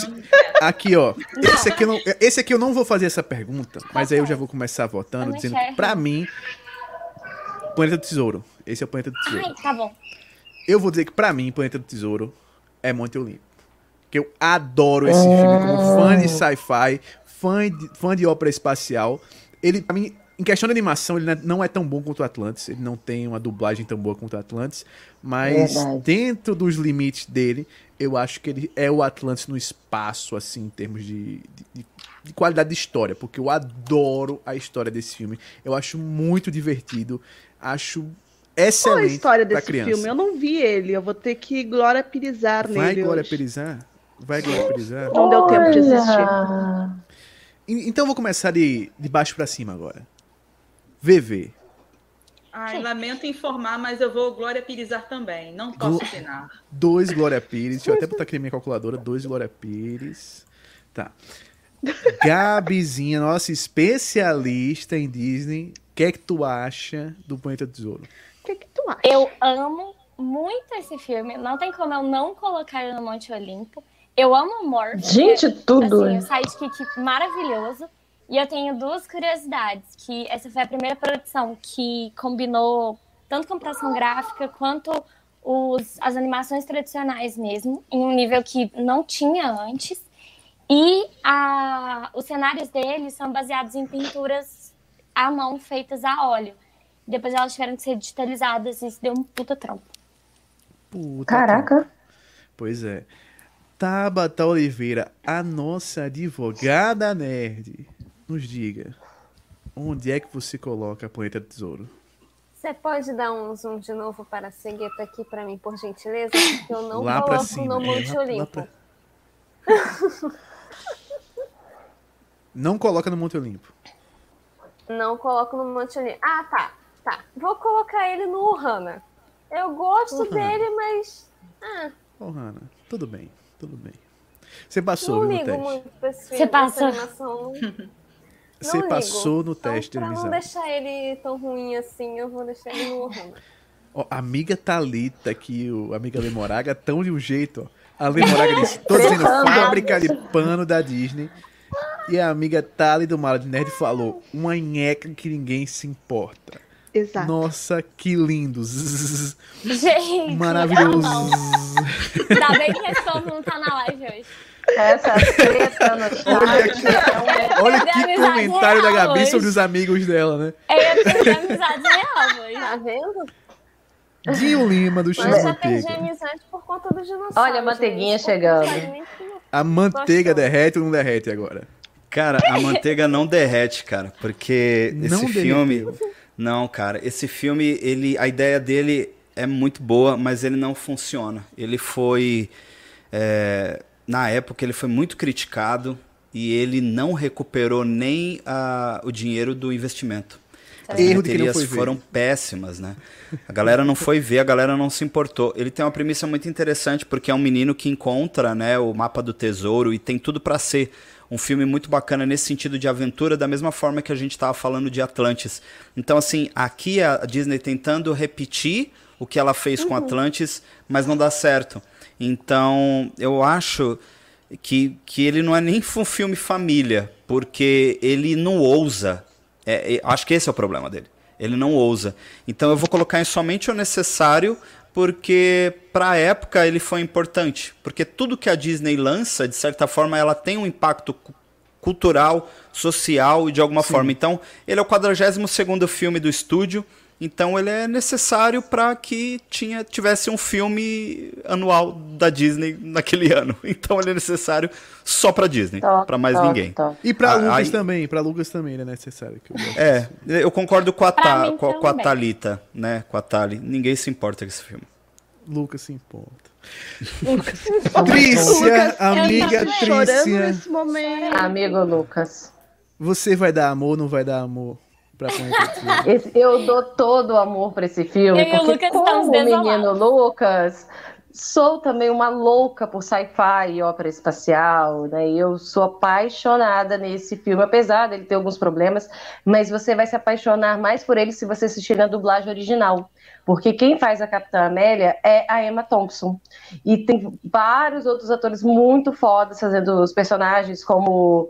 Aqui, ó. Esse aqui, eu não, esse aqui eu não vou fazer essa pergunta, mas aí eu já vou começar votando, dizendo que pra mim, Planeta do Tesouro. Esse é o Planeta do Tesouro.
Ai, tá bom.
Eu vou dizer que pra mim, Planeta do Tesouro é Monte Olimpo. Que eu adoro esse filme como fã de sci-fi, fã de, fã de ópera espacial. Ele, pra mim, em questão de animação, ele não é tão bom quanto o Atlantis. Ele não tem uma dublagem tão boa quanto o Atlantis. Mas
Verdade.
dentro dos limites dele, eu acho que ele é o Atlantis no espaço, assim, em termos de, de, de qualidade de história. Porque eu adoro a história desse filme. Eu acho muito divertido. Acho
Qual é a
excelente
história desse
criança.
filme? Eu não vi ele. Eu vou ter que Glória Pirizar
Vai,
nele.
Glória
hoje.
Perizar? Vai, Glória Perizar?
Não deu tempo de assistir.
Então eu vou começar de, de baixo pra cima agora. VV.
Ai, lamento informar, mas eu vou Glória Pirizar também. Não posso opinar.
Dois Glória Pires. Deixa eu até botar aqui na minha calculadora. Dois Glória Pires. Tá. Gabizinha, nossa especialista em Disney. O que é que tu acha do Planeta do Tesouro?
O que, que tu acha?
Eu amo muito esse filme. Não tem como eu não colocar ele no Monte Olimpo. Eu amo o Morph.
Gente, tudo.
Assim, o sidekick maravilhoso. E eu tenho duas curiosidades, que essa foi a primeira produção que combinou tanto computação gráfica quanto os, as animações tradicionais mesmo, em um nível que não tinha antes. E a, os cenários deles são baseados em pinturas à mão feitas a óleo. Depois elas tiveram que ser digitalizadas e isso deu um puta trampo.
Puta
Caraca.
Pois é. Tabata Oliveira, a nossa advogada nerd, nos diga, onde é que você coloca a Planeta do Tesouro?
Você pode dar um zoom de novo para a cegueta aqui para mim, por gentileza? Porque eu não
lá
coloco
cima.
no Monte
é, lá- lá
Olimpo.
pra- Não coloca no Monte Olimpo.
Não coloco no Monte Olimpo. Ah, tá. Tá. Vou colocar ele no Ohana. Eu gosto
Ohana.
dele, mas. Ah,
Ô, Hanna, tudo bem, tudo bem. Você passou,
não
viu, no
ligo
teste.
muito pra esse
Você passou.
animação. [laughs]
Você
ligo.
passou no
Então,
teste de
pra não deixar ele tão ruim assim, eu vou deixar ele no.
Ó, a amiga Thalita, que o a amiga Lemoraga, tão de um jeito, ó. A Lemoraga disse, tô dizendo fábrica de pano da Disney. E a amiga Thali do Mala de Nerd falou, uma nheca que ninguém se importa.
Exato.
Nossa, que lindo. Zzz,
Gente,
Maravilhoso.
eu não. Ainda bem que esse povo não tá na live hoje.
Essa treta no chat.
Olha que-
é um-
Olha
a
que
amizade
comentário da Gabi
hoje.
sobre os amigos dela, né?
Eu ia perder a amizade real hoje.
Tá vendo?
Dinho Lima do X
Mas já perdi a amizade por conta dos dinossauros.
Olha a manteiguinha
gente.
chegando.
Que-
A manteiga
Gostou.
derrete ou não derrete agora?
Cara, a manteiga não derrete, cara, porque
Não
esse filme, não, cara, esse filme, ele, a ideia dele é muito boa, mas ele não funciona. Ele foi, é, na época, ele foi muito criticado e ele não recuperou nem a- o dinheiro do investimento. As
Erro
bilheterias
ver.
foram péssimas, né? A galera não foi ver, a galera não se importou. Ele tem uma premissa muito interessante porque é um menino que encontra, né, o mapa do tesouro e tem tudo pra ser um filme muito bacana nesse sentido de aventura, da mesma forma que a gente estava falando de Atlantis. Então, assim, aqui a Disney tentando repetir o que ela fez com Atlantis, mas não dá certo. Então, eu acho que, que ele não é nem um filme família, porque ele não ousa. É, é, acho que esse é o problema dele. Ele não ousa. Então eu vou colocar em somente o necessário, porque para a época ele foi importante. Porque tudo que a Disney lança, de certa forma, ela tem um impacto cu- cultural, social e de alguma forma. Então, ele é o 42º filme do estúdio. Então ele é necessário para que tinha, tivesse um filme anual da Disney naquele [laughs] ano. Então ele é necessário só para Disney, para mais
top,
ninguém.
top.
E pra
Ah,
Lucas
aí-
também, pra Lucas também ele é necessário. Que eu gosto
É, eu concordo com a, Ta, com, a- com a. Thalita, né? Com a Thali. Ninguém se importa com esse filme.
Lucas se importa. [laughs] Trícia, amiga Trícia,
nesse momento.
Amigo Lucas.
você vai dar amor ou não vai dar amor pra?
Esse- eu dou todo o amor pra esse filme,
Eu
porque
Lucas
como o menino. Lucas, sou também uma louca por sci-fi e ópera espacial, né? E eu sou apaixonada nesse filme, apesar dele ter alguns problemas, mas você vai se apaixonar mais por ele se você assistir na dublagem original. Porque quem faz a Capitã Amélia é a Emma Thompson. E tem vários outros atores muito fodas fazendo os personagens, como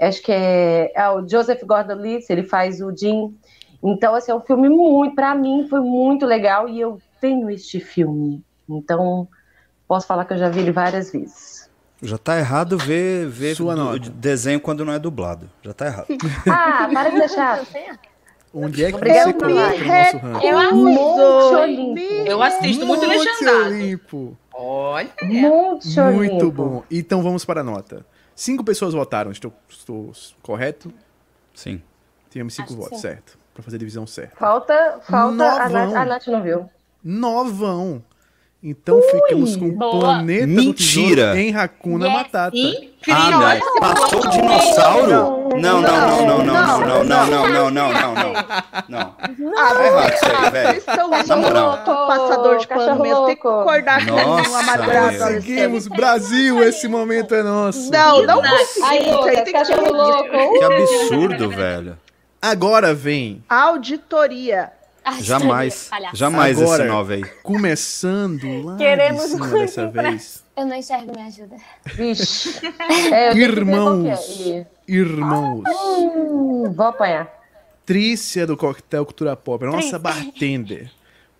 acho que é, é o Joseph Gordon-Levitt, ele faz o Jim. Então, assim, é um filme muito, pra mim, foi muito legal e eu tenho este filme. Então, posso falar que eu já vi ele várias vezes.
Já tá errado ver, ver
Sua nota.
desenho quando não é dublado. Já tá errado. [laughs]
Ah, para de deixar.
Onde é que você coloca o nosso ranking?
Eu assisto.
Eu assisto muito legendado.
Olimpo.
Olha.
Olimpo.
Muito bom. Então vamos para a nota. Cinco pessoas votaram. Estou, estou correto?
Sim.
Tivemos cinco
Acho
votos, certo. Pra fazer a divisão certa.
Falta, falta a
Novão.
Nath, a Nath não viu.
Novão. Então ficamos com o
Boa.
Planeta do
Mentira.
Tesouro em Hakuna
Yes.
Matata.
Ah, não. Passou o dinossauro? Não, não, não, não, não, não, não, não, não, não, não, não. Não. Tá errado isso aí, velho. Na moral.
passador de
Cachorro
mesmo. Tem que concordar com um amargurado.
meu.
Conseguimos! Brasil, esse momento é nosso.
Não, não conseguimos.
Cachorro louco.
Que absurdo, velho.
Agora vem,
Auditoria.
Ai,
Jamais.
palhaço.
Jamais
Agora.
esse 9 aí.
começando lá
Queremos
de cima
muito
dessa
impresso.
vez.
Eu não enxergo, me ajuda.
Vixe. [laughs] É, é.
Irmãos. Irmãos.
Hum, vou apanhar.
Trícia do Coquetel Cultura Pop, a nossa
Trícia.
bartender.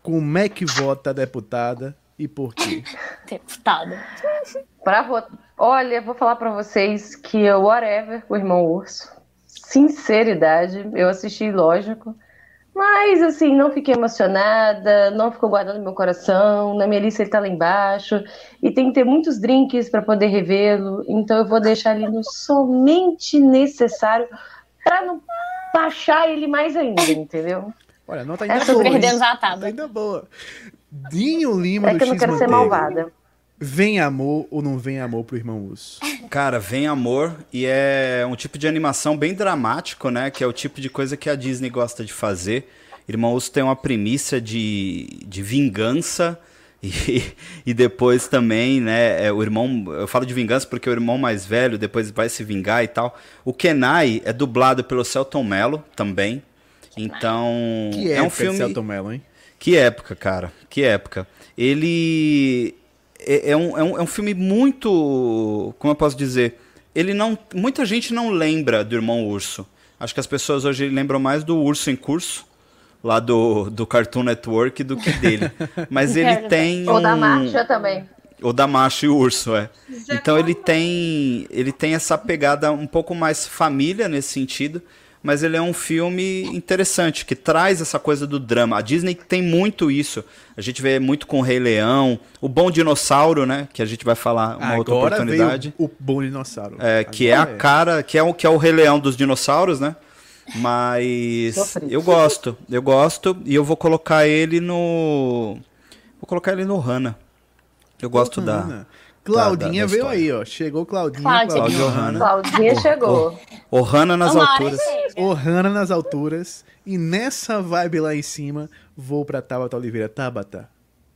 Como é que vota a deputada e por quê? [laughs]
Deputado.
Pra votar. Olha, vou falar pra vocês que eu, whatever, o irmão urso. Sinceridade, eu assisti, lógico. Mas, assim, não fiquei emocionada, não ficou guardando no meu coração. Na minha lista ele tá lá embaixo. E tem que ter muitos drinks pra poder revê-lo. Então eu vou deixar ele no somente necessário pra não baixar ele mais ainda, entendeu?
Olha, a nota ainda
Essa
boa. hein?
Perdemos a
Nota
tábua.
ainda boa. Dinho Lima
É
do
que eu não quero ser malvada.
Vem amor ou não vem amor pro irmão Urso?
Cara, vem amor e é um tipo de animação bem dramático, né? Que é o tipo de coisa que a Disney gosta de fazer. Irmão Urso tem uma premissa de, de vingança e, [laughs] e depois também, né? É, o irmão, eu falo de vingança porque o irmão mais velho depois vai se vingar e tal. O Kenai é dublado pelo Celton Mello também. Então,
Que
é um filme.
Celton Mello, hein?
Que época, cara. Que época. Ele é, é um, é, um, é um filme muito. Como eu posso dizer? Ele não. Muita gente não lembra do Irmão Urso. Acho que as pessoas hoje lembram mais do Urso em Curso, lá do, do Cartoon Network, do que dele. [laughs] Mas ele tem.
Ou da
um-
marcha também.
ou da macho e o urso, é. Então ele tem ele tem essa pegada um pouco mais família nesse sentido, mas ele é um filme interessante que traz essa coisa do drama. A Disney tem muito isso. A gente vê muito com o Rei Leão, o Bom Dinossauro, né, que a gente vai falar uma outra
Agora
oportunidade.
veio o, o bom dinossauro.
É, que é a
Agora
cara, que é o que é o Rei Leão dos dinossauros, né? Mas eu gosto, eu gosto e eu vou colocar ele no vou colocar ele no Hannah. Eu gosto da
Ana. Claudinha
da- da
veio
história.
aí, ó. Chegou Claudinha.
Claudinha.
Claudio Ohana.
Claudinha chegou.
O Hannah nas
Uma
alturas.
Ohana nas alturas. E nessa vibe lá em cima, vou pra Tabata Oliveira. Tabata,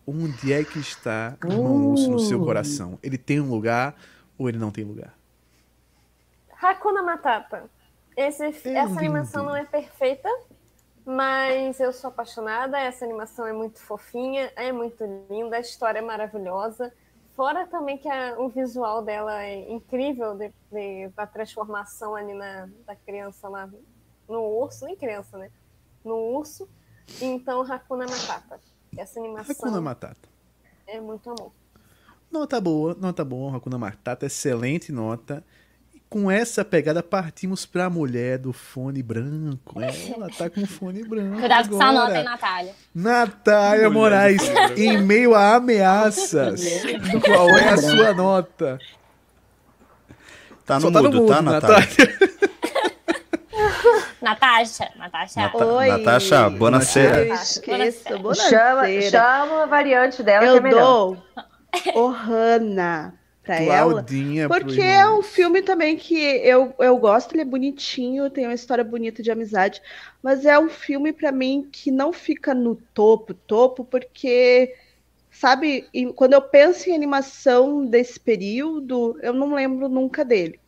onde é que está o irmão urso no seu coração? Ele tem um lugar ou ele não tem lugar?
Hakuna Matata. Esse,
É
essa
lindo.
animação não é perfeita, mas eu sou apaixonada. Essa animação é muito fofinha, é muito linda, a história é maravilhosa. Fora também que a- o visual dela é incrível, de, de- da transformação ali na, da criança lá no urso, nem criança, né? No urso. Então, Hakuna Matata. Essa animação
Hakuna Matata.
é muito amor.
Nota boa, nota boa, Hakuna Matata, excelente nota. Com essa pegada partimos pra mulher do fone branco. Ela tá com fone branco.
Cuidado com essa nota, hein, Natália?
Natália Moraes, em meio a ameaças, [laughs] qual é a sua nota?
Tá no
Só tá
mudo,
no mudo,
tá, Natália? [laughs]
Natasha, Natasha.
Nata-
Oi.
Natasha.
Eu esqueço.
Chama,
Buonasera.
chama a variante dela que
Eu
é melhor.
dou [laughs] Ohana pra ela. Porque é um filme também que eu, eu gosto, ele é bonitinho, tem uma história bonita de amizade, mas é um filme pra mim que não fica no topo, topo, porque, sabe, quando eu penso em animação desse período, eu não lembro nunca dele.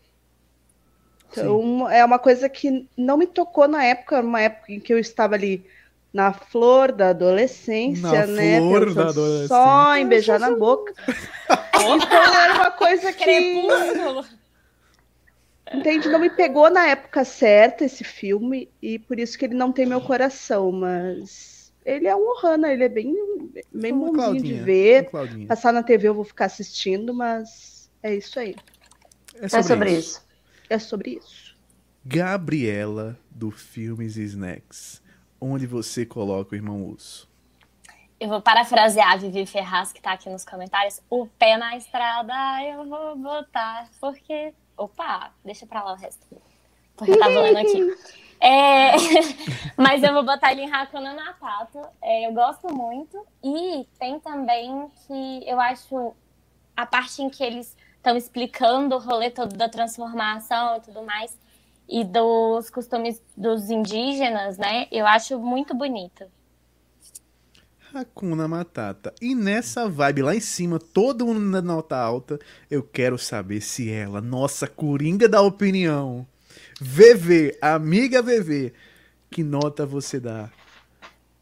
Então, é uma coisa que não me tocou na época, uma época em que eu estava ali na flor da adolescência,
Na
né?
flor
pensando
da adolescência.
Só em beijar na boca. Então era uma coisa que
Crepúsculo.
Entende? Não me pegou na época certa esse filme e por isso que ele não tem meu coração, mas ele é um Ohana, ele é bem, bem
Uma
bonzinho de ver. Passar na TV eu vou ficar assistindo, mas é isso aí.
É
É sobre isso.
É sobre isso.
Gabriela, do Filmes e Snacks. Onde você coloca o irmão Urso?
Eu vou parafrasear a Vivi Ferraz, que tá aqui nos comentários. O pé na estrada eu vou botar, porque. Opa, deixa pra lá o resto. Porque eu tava lendo aqui. [laughs] É, [laughs] Mas eu vou botar ele em Hakuna Matata. É, eu gosto muito. E tem também que eu acho a parte em que eles estão explicando o rolê todo da transformação e tudo mais, e dos costumes dos indígenas, né? Eu acho muito bonito.
Hakuna Matata. E nessa vibe lá em cima, todo mundo na nota alta, eu quero saber se ela, nossa coringa da opinião, VV, amiga VV, que nota você dá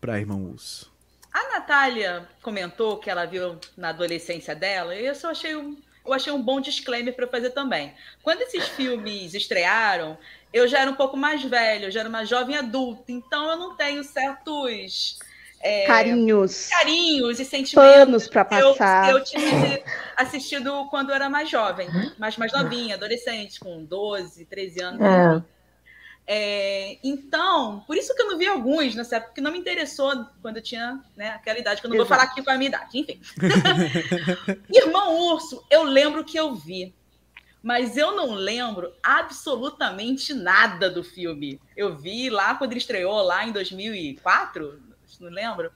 pra irmão Urso?
A Natália comentou que ela viu na adolescência dela, e eu só achei um, eu achei um bom disclaimer para fazer também. Quando esses filmes estrearam, eu já era um pouco mais velha, eu já era uma jovem adulta, então eu não tenho certos é,
Carinhos,
carinhos e sentimentos.
panos
Eu,
passar.
eu tinha assistido quando eu era mais jovem, mais, mais novinha, adolescente, com 12, 13 anos.
É.
É, então, por isso que eu não vi alguns nessa época, porque não me interessou quando eu tinha né, aquela idade, que eu não vou
Exato.
falar aqui com a minha idade, enfim. [laughs] Irmão Urso, eu lembro que eu vi, mas eu não lembro absolutamente nada do filme. Eu vi lá quando ele estreou, lá em 2004, não lembro.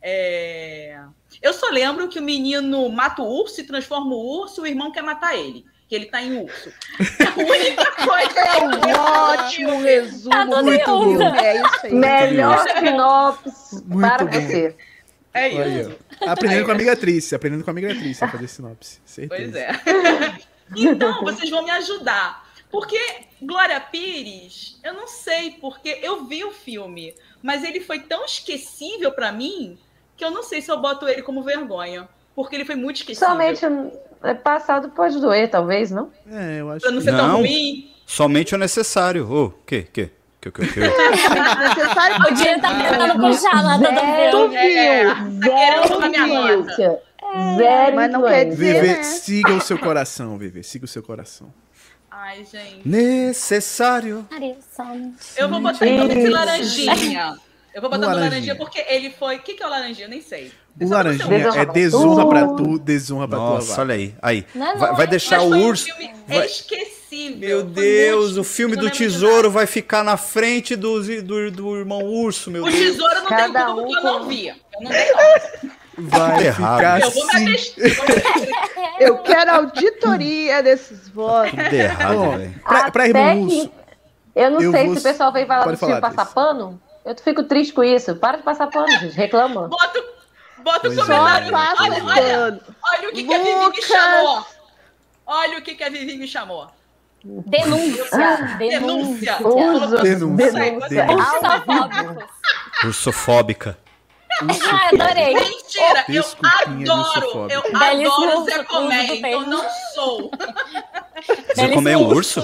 É, Eu só lembro que o menino mata o urso e transforma o urso, e o irmão quer matar ele, que ele tá em urso. A única [laughs] coisa
É um ótimo resumo
Tá
filme.
mundo.
É isso aí.
Melhor sinopse
Muito
para
bom.
você.
é isso.
ó. Aprendendo com a amiga aprendendo com a amiga a fazer sinopse. Certeza.
Pois é. [laughs] Então, vocês vão me ajudar. Porque Glória Pires, eu não sei, porque eu vi o filme, mas ele foi tão esquecível pra mim que eu não sei se eu boto ele como vergonha. Porque ele foi muito esquecível.
Somente é passado pode doer, talvez, não?
É, eu acho
Pra não
que...
ser tão
Não.
ruim.
Somente o necessário. Ô, que, que, que, que, que?
Necessário [laughs]
O dia tá tentando puxar a nota do
Zero.
filme.
É,
Zero
Mas não quer dizer-
VV,
né?
siga o seu coração, VV, siga o seu coração.
Ai, gente.
Necessário.
Eu vou botar então esse
Isso.
laranjinha. Eu vou botar
O
no
laranjinha.
laranjinha porque ele foi. O que, que é o laranjinha? Eu nem sei.
O laranjinha é desonra
tu.
pra tu, desonra pra tua
Nossa, olha aí. Aí.
Não, não,
Vai, vai
é-
deixar o
um
urso.
filme
vai-
esquecível.
Meu Deus, o filme do tesouro vai ficar na frente do, do, do irmão urso, meu
O
Deus.
tesouro eu não
Cada
culpa
um
porque eu não
com-
vi. Eu não dei nota.
Vai
errado.
ficar
Eu vou me
assim.
Eu quero auditoria desses votos.
Tudo errado,
Ó,
velho.
pra, pra irmão
que- Eu não
Eu
sei
vou-
se o pessoal vem falar
Pode
do
falar,
passar pano. Eu fico triste com isso. Para de passar pano, gente. Reclama.
Bota, bota o
é.
comentário.
Passa
olha, olha, olha o que, que a Vivi me chamou. Olha o que, que a Vivi me chamou.
Denúncia.
Denúncia.
Uso.
Denúncia.
Denúncia.
Ursofóbicos. Ah, adorei.
Mentira, eu adoro. Eu
Belíssimo
adoro Zé Comé,
do
então não sou.
Você comer um urso?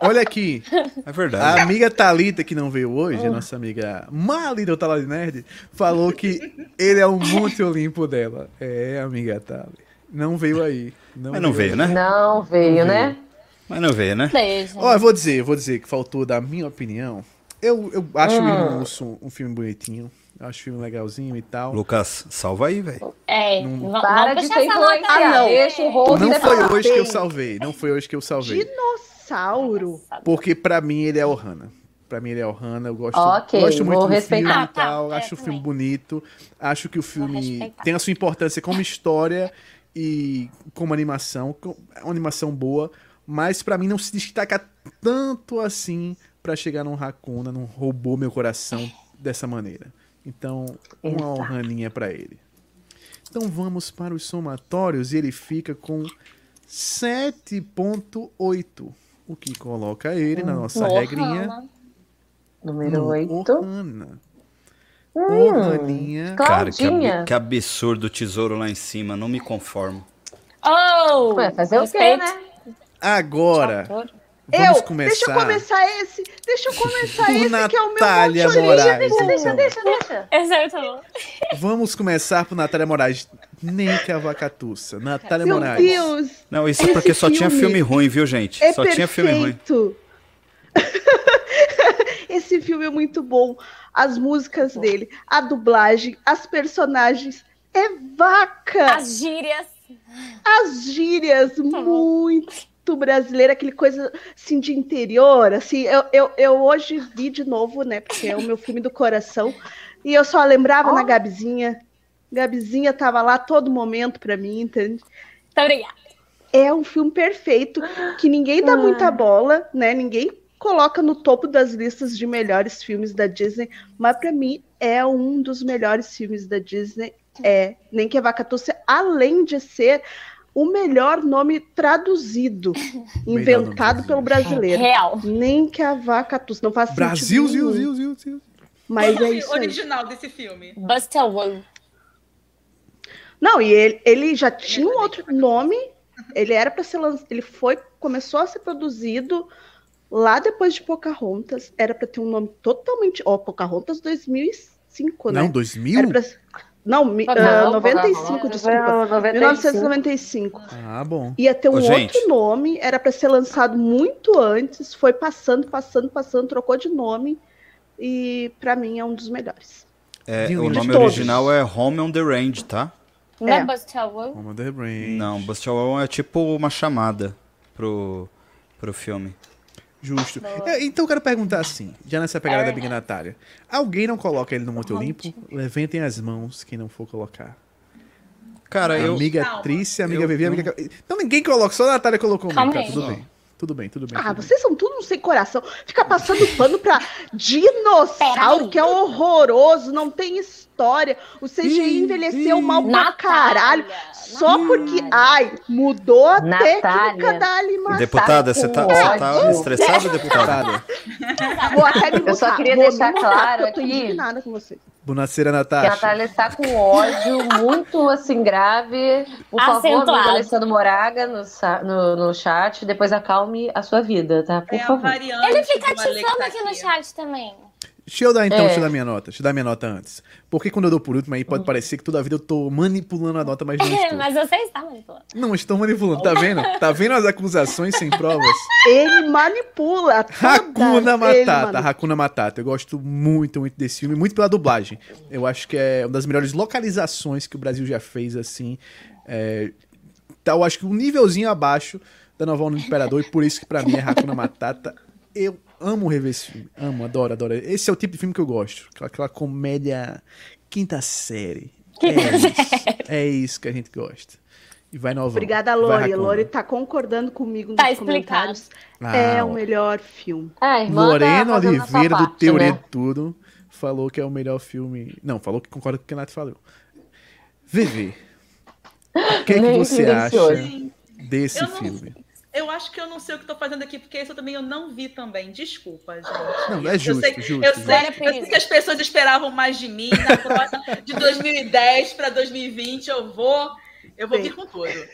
olha aqui.
É
A
verdade.
amiga Thalita, que não veio hoje, a nossa amiga Mali do Tala de Nerd, falou que ele é o Monte Olimpo dela. É, amiga Thali. Não veio aí.
Mas não veio,
aí.
né?
Não veio, né?
Mas não veio, né?
Ó, eu vou dizer, eu vou dizer que faltou da minha opinião. Eu, eu acho o
Hum.
Irmão Urso um filme bonitinho. Eu acho o filme legalzinho e tal.
Lucas, salva aí, velho.
É,
Não-
Para de
nota aí.
influenciado.
não.
Deixa o rosto
Não foi hoje que eu salvei. Não foi hoje que eu salvei.
Dinossauro.
Porque pra mim ele é Ohana. Pra mim ele é Ohana. Eu gosto,
Ok,
gosto muito
vou
do
respeitar.
filme e
Ah, tá,
tal.
é,
acho o filme
também.
bonito. Acho que o filme tem a sua importância como história e como animação. É uma animação boa. Mas pra mim não se destaca tanto assim pra chegar num Hakuna, num roubou meu coração dessa maneira. Então, uma
Exato.
Ohraninha pra ele. Então vamos para os somatórios e ele fica com 7.8. O que coloca ele na nossa
Ohana.
regrinha.
Número
no
8.
Ohana. Ohaninha.
Cara, que, ab- que absurdo o tesouro lá em cima. Não me conformo.
Oh!
Ué, fazer o quê, né?
Agora. Vamos
eu,
começar.
deixa eu começar esse, deixa eu começar [laughs] esse que é o meu
Natália Moraes.
Deixa, deixa, deixa, deixa.
Exato.
Vamos começar por Natália Moraes. Nem que a vacatuça. Natália
Meu
Moraes.
Deus,
Não, isso é porque só tinha
filme
ruim, viu, gente?
é
só tinha filme ruim.
perfeito. [laughs] Esse filme é muito bom. As músicas dele, a dublagem, as personagens. É vaca!
As gírias.
As gírias, muito brasileira, aquele coisa assim de interior. Assim, eu, eu, eu hoje vi de novo, né? Porque é o meu filme do coração. E eu só lembrava na Gabizinha. Gabizinha tava lá todo momento pra mim, entende?
Muito obrigada.
É um filme perfeito, que ninguém dá muita bola, né? Ninguém coloca no topo das listas de melhores filmes da Disney, mas pra mim é um dos melhores filmes da Disney. É Nem que a Vaca Tussa, além de ser o melhor nome traduzido, [laughs]
nome
inventado pelo brasileiro.
Real.
Nem que a Vaca Tussa, não faz
Brasil,
sentido
Zil, Zil, Zil.
Mas
Qual
é
o
isso aí.
original desse filme?
Buster Wolf.
Não, e ele, ele já tinha um outro nome. [laughs] Ele era para ser lançado. Ele foi, começou a ser produzido lá depois de Pocahontas. Era para ter um nome totalmente. Ó, Pocahontas 2005, né?
Não, 2000?
Era pra... Não,
Não,
Não,
95,
Pocahontas
desculpa.
foi em 95.
1995.
Ah, bom.
Ia ter um
Ô, gente.
outro nome, era para ser lançado muito antes, foi passando, passando, passando, trocou de nome e para mim é um dos melhores.
É,
De
o nome
todos.
original é Home on the Range, tá?
Não é
É.
Buster Wolf?
Home of the Brain.
Não, Buster Wall é tipo uma chamada pro, pro filme.
Justo. É, então eu quero perguntar assim, já nessa pegada da Big Natália. Alguém não coloca ele no Monte Olimpo? Levantem as mãos quem não for colocar.
Cara, eu.
Amiga. Trícia, amiga
Eu
Vivi,
não-
amiga... Então ninguém coloca, só a Natália colocou.
Calma aí.
tudo bem. Tudo bem, tudo bem.
Ah,
tudo bem.
vocês são tudo sem coração. Fica passando pano pra [laughs] dinossauro, que é horroroso, não tem história. O CGI envelheceu mal pra
Natália,
caralho. Só porque, ai, mudou a
Natália.
técnica da animação.
Deputada, você tá, você tá
ódio.
estressada, deputada?
Vou até me
Eu só queria
vou
deixar
mutar,
claro
porque eu tô
aqui-
indignada com você.
Bonaceira
Que a. Natália está com ódio muito assim grave. Por favor,
Acentuado.
amigo Alessandro Moraga no, no, no chat. Depois acalme a sua vida, tá? Por
É
favor.
Ele fica ativando aqui no chat também.
Deixa eu dar então,
É.
deixa eu dar minha nota. Deixa eu dar minha nota antes. Porque quando eu dou por último, aí pode parecer que toda a vida eu tô manipulando a nota, mas não estou.
Mas você está manipulando.
Não estou manipulando, tá vendo? Tá vendo as acusações sem provas?
Ele manipula.
Hakuna Matata,
manipula.
Hakuna Matata. Eu gosto muito, muito desse filme, muito pela dublagem. Eu acho que é uma das melhores localizações que o Brasil já fez, assim. É, tá, eu acho que um nívelzinho abaixo da Nova Onda do Imperador, e por isso que pra mim é Hakuna Matata. Eu amo rever esse filme. Amo, adoro, adoro. Esse é o tipo de filme que eu gosto. Aquela, aquela comédia quinta série. É isso. É isso que a gente gosta. E vai Nova.
Obrigada, Lori. Lori tá concordando comigo nos
Tá explicado.
comentários.
Ah,
é
ó.
o melhor filme.
Ah, tá
Lorena Oliveira, do
parte,
Teoria
né?
de Tudo, falou que é o melhor filme. Não, falou que concorda com o que a Nath falou. Vivi, o que, é que você acha desse
Eu não-
filme?
Eu acho que eu não sei o que tô fazendo aqui, porque esse eu também eu não vi também. Desculpa, gente.
Não, é
Eu
justo,
sei,
justo.
eu,
justo.
sei, eu sei que as pessoas esperavam mais de mim na prova de 2010 para 2020. Eu vou, eu vou vir com tudo.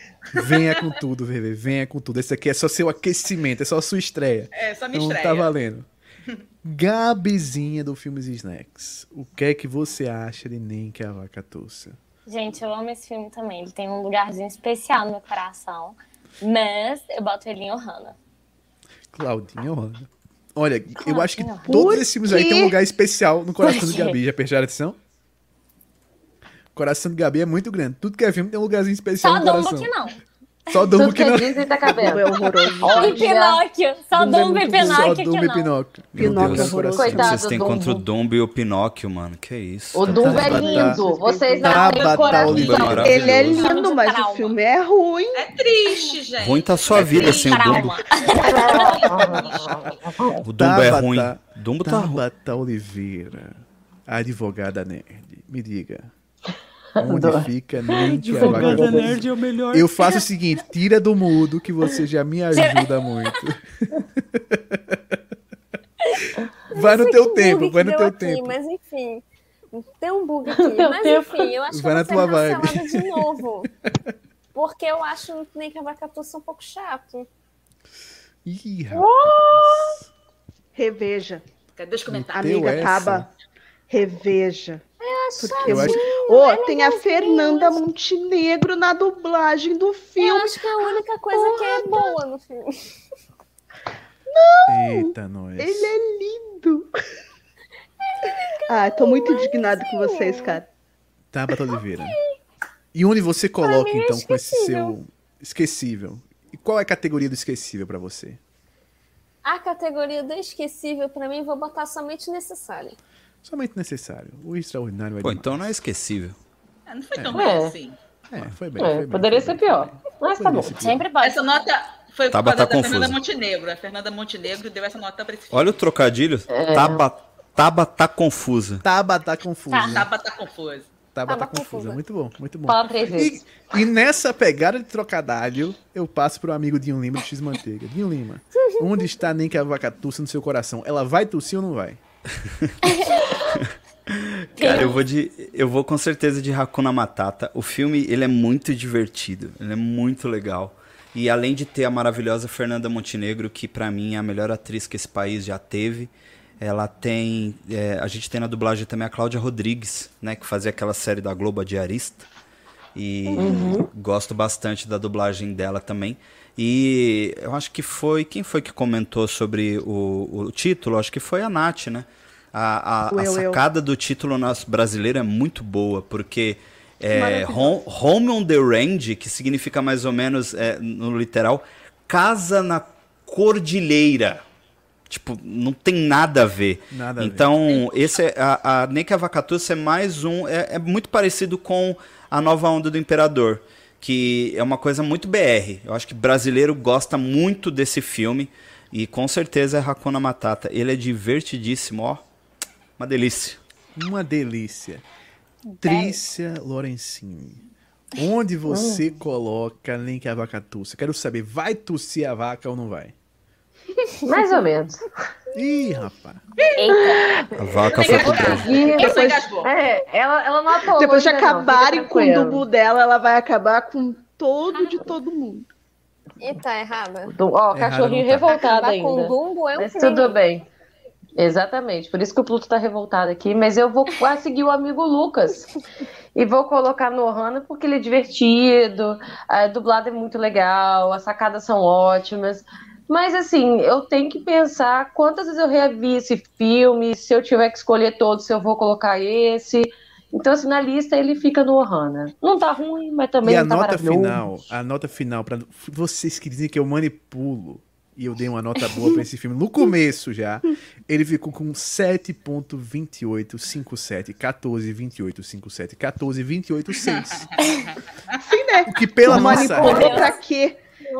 Venha com tudo, Vivi, venha com tudo. Esse aqui é só seu aquecimento, é só a sua estreia.
É, só me
Não
estreia.
tá valendo. Gabizinha do Filmes e Snacks. O que é que você acha de Nem que a Vaca Tussa?
Gente, eu amo esse filme também. Ele tem um lugarzinho especial no meu coração. Mas eu boto ele em Ohana.
Claudinha Rosa. Olha, eu acho que
Claudinha.
todos esses filmes aí tem um lugar especial no coração de
quê?
Gabi. Já prestaram atenção? O coração de Gabi é muito grande. Tudo que é filme tem um lugarzinho especial
Só
no
Dumbo
coração.
que não.
Só [laughs] Dumbo que
que
não.
Disney tá
Dumbo é horroroso.
E Pinóquio. Só
Dumbo é
Dumbo e
bom.
Só
Pinóquio
Dumbo e. Pinóquio. Meu
Pinóquio
Deus,
é
coração.
Coitado.
Vocês têm contra o Dumbo e o Pinóquio, mano. Que isso?
O Dumbo é lindo. Vocês não têm coração.
Ele é lindo, mas o filme é ruim.
É triste, gente.
Ruim tá a sua vida sem o Dumbo. O Dumbo é ruim. Dumbo tá ruim.
Tabata Oliveira, advogada nerd. Me diga. Onde fica nem que a vaca
é o melhor.
Eu faço o seguinte, tira do mudo que você já me ajuda muito. [laughs] [laughs] vai no teu
que
tempo, vai
que
no teu
aqui,
tempo.
Mas enfim, tem um bug [laughs] aqui. Mas
tempo.
enfim, eu acho que
Vai
eu
na
vou
tua
ser
vibe.
cancelada de novo. Porque eu acho nem que a Vacatuça um pouco chato.
Ih, rapaz.
Reveja.
Cadê os comentários?
Amiga
essa?
Taba, reveja. Porque
Eu acho-
Ô, tem a Fernanda Montenegro na dublagem do
Eu
filme.
acho que é a única coisa que é boa no filme.
Eita, nós.
Ele é lindo. Ah, tô muito indignado com vocês, cara.
Tabata Oliveira. E onde você coloca,
é
então, com esse seu esquecível? E qual é a categoria do esquecível pra você?
A categoria do esquecível, pra mim, vou botar somente necessário.
Somente necessário. O extraordinário é
Pô,
demais.
então não é esquecível.
Ah, Não foi tão
É.
ruim assim.
É, foi bem.
É,
foi bem,
poderia
foi
ser
bem,
pior.
bem.
Mas tá bom.
Sempre pode.
Essa nota foi por
Tabata
causa da
confusa.
Fernanda Montenegro. A Fernanda Montenegro deu essa nota pra esse filme.
Olha o trocadilho. Taba, taba tá confusa.
Taba tá confusa.
Tá.
Taba tá confusa.
Taba tá
Taba
confusa.
confusa.
Muito bom, muito bom.
Fala três
E,
vezes.
e nessa pegada de trocadilho, eu passo pro amigo Dinho Lima do X Manteiga. Dinho Lima, onde está nem que a vaca tussa no seu coração? Ela vai tossir ou não vai? [laughs]
Cara, eu vou de. Eu vou com certeza de Hakuna Matata. O filme, ele é muito divertido. Ele é muito legal. E além de ter a maravilhosa Fernanda Montenegro, que pra mim é a melhor atriz que esse país já teve. Ela tem. é, a gente tem na dublagem também a Cláudia Rodrigues, né? Que fazia aquela série da Globo a Diarista. E gosto bastante da dublagem dela também. E eu acho que foi. Quem foi que comentou sobre o, o título? Acho que foi a Nath, né? A, a, a
eu, eu.
sacada do título nosso brasileiro é muito boa, porque é, home, home on the Range, que significa mais ou menos, é, no literal, casa na cordilheira. Tipo, não tem nada a ver.
Nada a ver.
então, esse é, a, a Neka é mais um. É, é muito parecido com a nova onda do Imperador, que é uma coisa muito BR. Eu acho que brasileiro gosta muito desse filme. E com certeza é Hakuna Matata. Ele é divertidíssimo, ó. Uma delícia.
Uma delícia. Trícia Lorenzini. Onde você [laughs] coloca nem que a vaca tussa? Quero saber, vai tossir a vaca ou não vai?
Mais ou menos.
Ih, rapaz.
Eita.
A vaca foi pro
depois, é, ela, ela não atuou
Depois de
não,
acabarem
fica
com o dubu dela, ela vai acabar com todo de todo mundo.
E tá errada.
Du- Ó, cachorrinho
não tá.
revoltado
Acabar com
ainda.
Dumbo é um
Mas
crime.
tudo bem. Exatamente. Por isso que o Pluto tá revoltado aqui. Mas eu vou quase seguir o amigo Lucas. E vou colocar no Ohana porque ele é divertido, a dublada é muito legal, as sacadas são ótimas. Mas assim, eu tenho que pensar quantas vezes eu revi esse filme, se eu tiver que escolher todos, se eu vou colocar esse. Então, assim, na lista ele fica no Ohana. Não tá ruim, mas também
e a
não tá
nota final, a nota final para vocês que dizem que eu manipulo e eu dei uma nota boa pra esse filme no começo já, ele ficou com 7.2857, 14.2857, 14.286.
Sim, né?
O que pela
Manipulou
nossa
pra quê?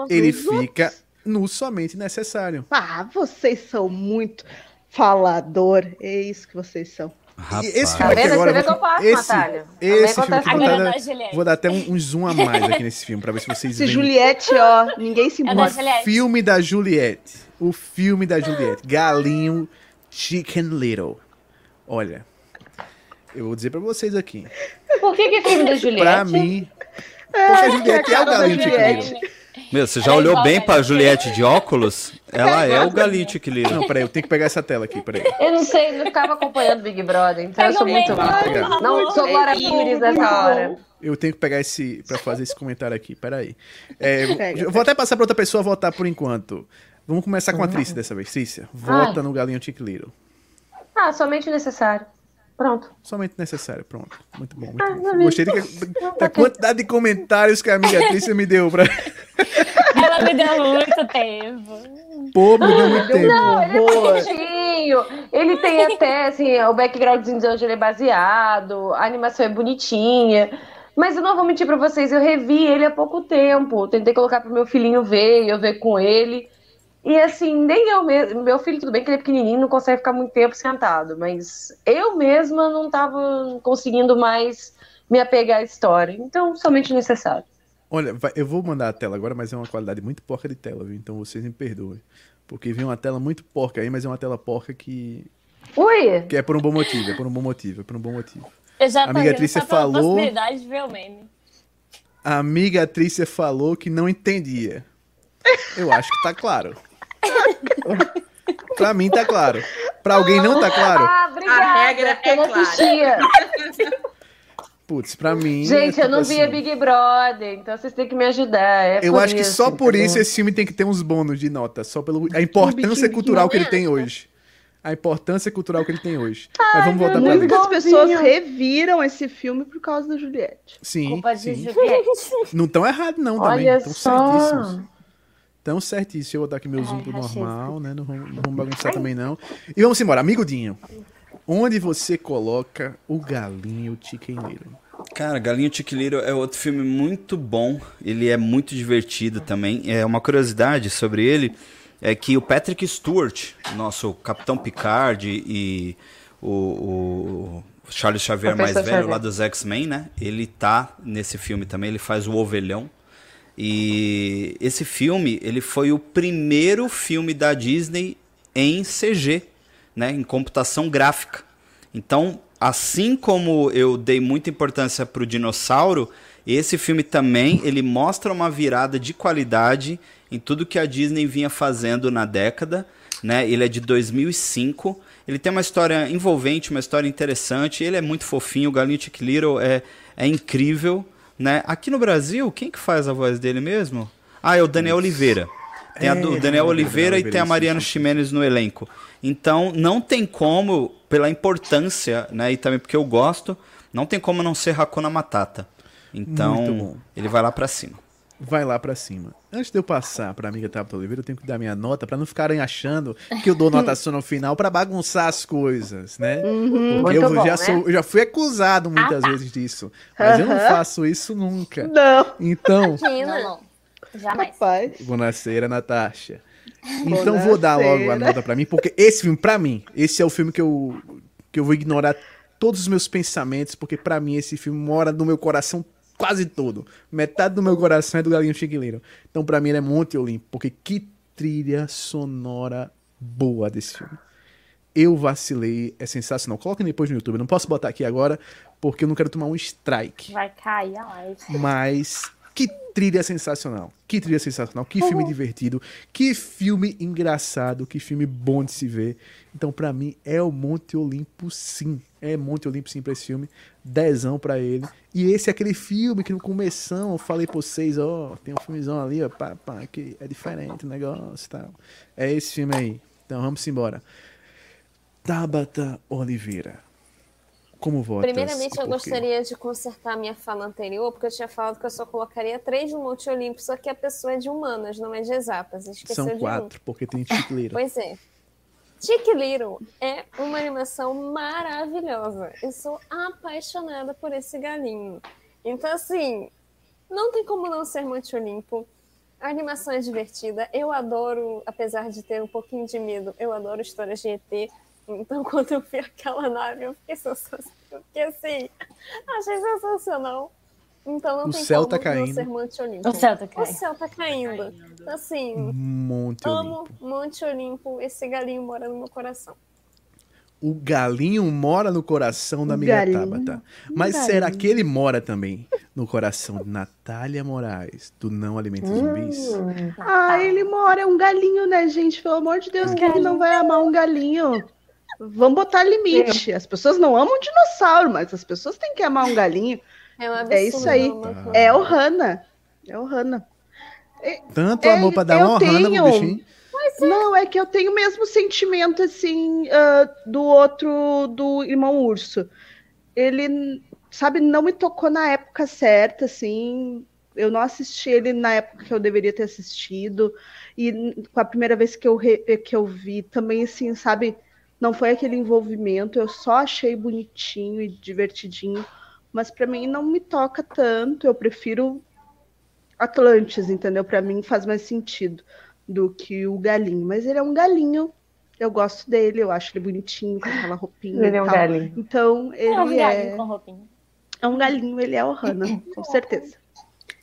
ele fica no somente necessário.
Ah, vocês são muito falador. É isso que vocês são.
Rapaz.
E esse
Tá
filme aqui
vendo?
agora,
Você vê
eu
que eu
vou-
faço,
esse,
Natália.
Esse filme aqui vou
é
vou dar até um, um zoom a mais aqui nesse filme pra ver se vocês
Esse
veem.
Juliette, ó, ninguém se
É da
importa.
Juliette.
Filme da Juliette. O filme da Juliette. Galinho Chicken Little. Olha, eu vou dizer pra vocês aqui.
Por que, que é filme da Juliette?
Pra mim. Porque a Juliette é o
cara da
Galinho Chicken. Little.
Meu, você já
Ela é
olhou bem
a
pra
Juliette.
De óculos? [laughs] Ela é o Galite que.
Não, peraí, eu tenho que pegar essa tela aqui, peraí.
Eu não sei, não ficava acompanhando Big Brother, então eu
Pega
sou
o
muito má.
pegar.
Não, sou Glória Pires nessa hora.
Eu tenho que pegar esse. pra fazer esse comentário aqui, peraí. É,
Pega,
eu vou até passar pra outra pessoa votar por enquanto. Vamos começar com a Trícia dessa vez. Trícia, vota no Galinho Chicken Little.
Ah, somente necessário. Pronto.
Somente necessário, pronto. Muito bom, muito
Ah,
bom. Gostei da, da quantidade de comentários que a amiga [laughs] Trícia me deu pra.
Ela me deu muito tempo.
Pô, me deu muito tempo.
Não, ele é bonitinho. Ele tem até, assim, o backgroundzinho de onde ele é baseado, a animação é bonitinha. Mas eu não vou mentir pra vocês, eu revi ele há pouco tempo. Tentei colocar pro meu filhinho ver, eu ver com ele. E assim, nem eu mesmo. Meu filho, tudo bem que ele é pequenininho, não consegue ficar muito tempo sentado. Mas eu mesma não tava conseguindo mais me apegar à história. Então, somente necessário.
Olha, vai- eu vou mandar a tela agora, mas é uma qualidade muito porca de tela, viu? Então vocês me perdoem. Porque vem uma tela muito porca aí, mas é uma tela porca que,
Ui!
que é por um bom motivo, é por um bom motivo, é por um bom motivo.
Eu já
Amiga
pela
falou-
possibilidade de ver o meme.
A amiga Trícia falou que não entendia. Eu acho que tá claro. [laughs] pra mim tá claro. Pra alguém não tá claro?
Ah, obrigada.
A regra
porque eu
é
não
clara.
assistia. [laughs]
Putz, pra mim.
Gente,
é
eu não
tipo
via
assim,
Big Brother, então vocês têm que me ajudar. é
Eu acho que só por
entendeu?
isso esse filme tem que ter uns bônus de nota. Só pela importância
Biquíni
cultural que ele tem hoje. A importância cultural que ele tem hoje. Mas vamos voltar pra.
Muitas pessoas reviram esse filme por causa da Juliette.
Sim,
Culpa de
sim.
Juliette.
Não tão errado não também.
Olha
Tão
só.
certíssimos. Tão certíssimos. Deixa eu botar aqui meu zoom pro normal, né? Não vamos, não vamos bagunçar também não. E vamos embora. Amigo Dinho. Onde você coloca o galinho chiqueneiro?
Cara, Galinho Chiquiliro é outro filme muito bom. Ele é muito divertido também. É uma curiosidade sobre ele é que o Patrick Stewart, nosso Capitão Picard e o, o Charles Xavier mais velho
Xavier.
lá dos X-Men, né? Ele tá nesse filme também. Ele faz o Ovelhão. E esse filme, ele foi o primeiro filme da Disney em CG, né, em computação gráfica. Então, assim como eu dei muita importância para o dinossauro, esse filme também ele mostra uma virada de qualidade em tudo que a Disney vinha fazendo na década. Né? Ele é de 2005. Ele tem uma história envolvente, uma história interessante. Ele é muito fofinho. O Galinho Chick Little é, é incrível. Né? Aqui no Brasil, quem que faz a voz dele mesmo? Ah, é o Daniel Oliveira. Tem a
É,
do
Daniel Oliveira,
e tem a Mariana. Ximenes no elenco. Então, não tem como, pela importância, né, e também porque eu gosto, não tem como não ser Hakuna Matata. Então, ele vai lá pra cima.
Vai lá pra cima. Antes de eu passar pra amiga Tabata Oliveira, eu tenho que dar minha nota pra não ficarem achando que eu dou nota [laughs] só no final pra bagunçar as coisas, né? Porque
Muito
eu
bom,
já
né?
sou, eu já fui acusado muitas vezes disso, mas eu não faço isso nunca.
Não,
Então,
Não, não. Jamais.
rapaz.
Bonaceira, Natasha. Então vou dar logo a nota pra mim, porque esse filme, pra mim, esse é o filme que eu, que eu vou ignorar todos os meus pensamentos, porque pra mim esse filme mora no meu coração quase todo. Metade do meu coração é do Galinho Chiquileiro. Então pra mim ele é Monte Olimpo, porque que trilha sonora boa desse filme. Eu vacilei, é sensacional. Coloquem depois no YouTube, eu não posso botar aqui agora, porque eu não quero tomar um strike.
Vai cair a live.
Mas que trilha sensacional. Que trilha sensacional. Que filme divertido. Que filme engraçado. Que filme bom de se ver. Então, pra mim, é o Monte Olimpo, sim. É Monte Olimpo, sim, pra esse filme. Dezão pra ele. E esse é aquele filme que no começão eu falei pra vocês, ó, tem um filmezão ali, ó, pá, pá, que é diferente o negócio e tal. É esse filme aí. Então, vamos embora. Tabata Oliveira. Como votas?
Primeiramente, eu gostaria de consertar minha fala anterior, porque eu tinha falado que eu só colocaria três no Monte Olimpo, só que a pessoa é de humanas, não é de exatas. Esqueceu
São
de um.
quatro, porque tem Chicleiro.
Pois é. Chick Little é uma animação maravilhosa. Eu sou apaixonada por esse galinho. Então, assim, não tem como não ser Monte Olimpo. A animação é divertida. Eu adoro, apesar de ter um pouquinho de medo, eu adoro histórias de ET. Então, [laughs] quando eu vi aquela nave, eu fiquei sensacional. Fiquei assim, [laughs] achei sensacional. Então não
O
tem
céu
como
tá
não
caindo.
ser Monte Olimpo.
O céu tá
O
caindo.
céu tá caindo. Assim,
Monte
Amo
Olimpo.
Monte Olimpo, esse galinho mora no meu coração.
O galinho mora no coração da
O
amiga
galinho.
Tabata. Mas
galinho.
será que ele mora também no coração de Natália Moraes, do Não Alimenta Zumbis?
Ah, ele mora, é um galinho, né, gente? Pelo amor de Deus, quem que não vai amar um galinho? Vamos botar limite. As pessoas não amam dinossauro, mas as pessoas têm que amar um galinho.
É, um absurdo,
É isso aí.
uma-
É o Hannah. É o.
Tanto
É,
amor pra dar uma rana pro
tenho.
bichinho.
Não, é que eu tenho o mesmo sentimento, assim, ah, do outro, do Irmão Urso. Ele, sabe, não me tocou na época certa, assim. Eu não assisti ele na época que eu deveria ter assistido. E com a primeira vez que eu, re- que eu vi, também, assim, sabe, não foi aquele envolvimento. Eu só achei bonitinho e divertidinho. Mas pra mim não me toca tanto. Eu prefiro Atlantis, entendeu? Pra mim faz mais sentido do que o galinho. Mas ele é um galinho. Eu gosto dele, eu acho ele bonitinho, com aquela roupinha
Ele
e
é um
tal.
galinho.
Então, ele
É um galinho
é,
com roupinha.
é um galinho, ele é o Hannah, com certeza.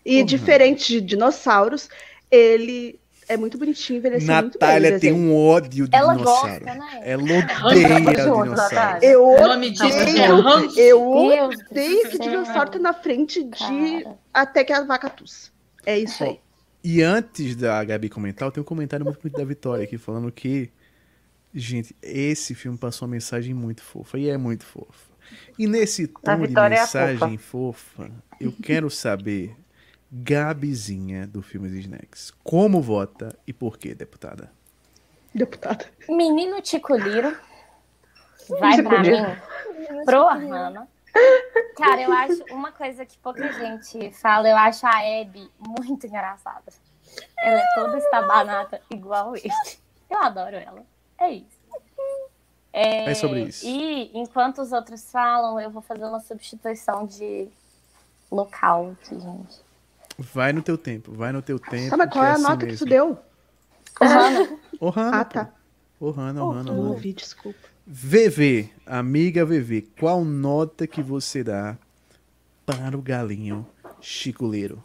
E diferente de dinossauros, ele é muito bonitinho, envelheceu muito bem.
Natália tem um ódio de
Ela
dinossauro.
gosta, né?
Ela odeia dinossauro.
Natália.
Eu
O nome disso é
odeio, eu odeio que dinossauro tá na frente de
Cara.
até que a vaca tussa. É isso aí.
E antes da Gabi comentar, eu tenho um comentário muito bonito da Vitória aqui, falando que, gente, esse filme passou uma mensagem muito fofa, e é muito fofa. E nesse tom de
é
mensagem fofa, eu quero saber, Gabizinha do filme dos Snacks, como vota e por quê, deputada?
Deputada.
Menino Ticuliro. Vai pra
Ticuliro.
mim. Pro Hannah. Cara, eu acho uma coisa que pouca gente fala, eu acho a Abby muito engraçada. Ela é toda estabanada igual ele. Eu adoro ela. É isso.
É sobre isso.
E enquanto os outros falam, eu vou fazer uma substituição de local aqui, gente.
Vai no teu tempo, vai no teu tempo.
Mas qual
que
é a
assim
nota que
mesmo.
tu deu?
O Hannah, [laughs]
Ô, Hannah,
Ah, tá.
Hannah, Hannah, ô,
Não
Hannah.
ouvi, desculpa.
VV, amiga VV, qual nota que você dá para o galinho chiculeiro?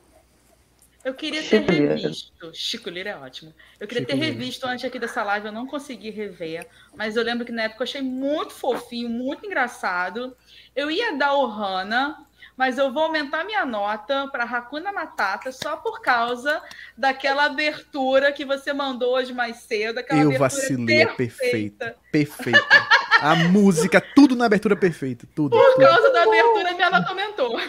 Eu queria ter
Chico
revisto. Chico Lira é ótimo. Eu queria
Chico
ter
Lira.
revisto antes aqui dessa live, eu não consegui rever. Mas eu lembro que na época eu achei muito fofinho, muito engraçado. Eu ia dar o Hana, mas eu vou aumentar minha nota para Hakuna Matata só por causa daquela abertura que você mandou hoje mais cedo. Aquela
Eu vacilei, é perfeita. Perfeita. A música, tudo na abertura perfeita. Tudo.
Por
tudo.
causa da abertura, minha nota aumentou.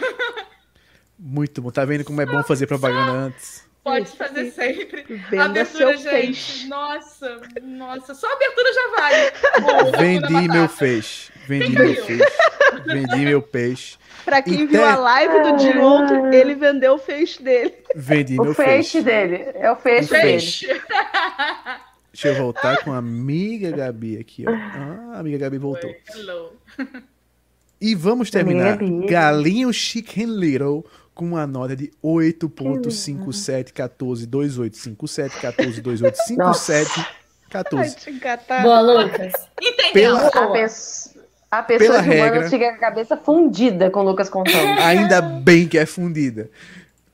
Muito bom. Tá vendo como é bom fazer propaganda antes?
Pode fazer sempre.
Venda
abertura, gente.
peixe.
Nossa, nossa. Só abertura já vale. Boa,
Vendi meu
Matata.
Peixe. Vendi meu peixe. Vendi meu peixe.
Pra quem
E
viu a live do de ontem, ele vendeu o feixe dele.
Vendi
O
meu
feixe
peixe.
dele. É o feixe dele.
Peixe.
Deixa eu voltar com a amiga Gabi aqui, ó. Ah, a amiga Gabi voltou.
Hello.
E vamos terminar. Galinho Chicken Little com uma nota de 8.5714285714285714.
Ai, te engatar.
boa, Lucas.
Entendeu?
Pela-
A,
Boa.
A pessoa
Pela regra.
fica com a cabeça fundida com o Lucas contando. [laughs]
Ainda bem que é fundida.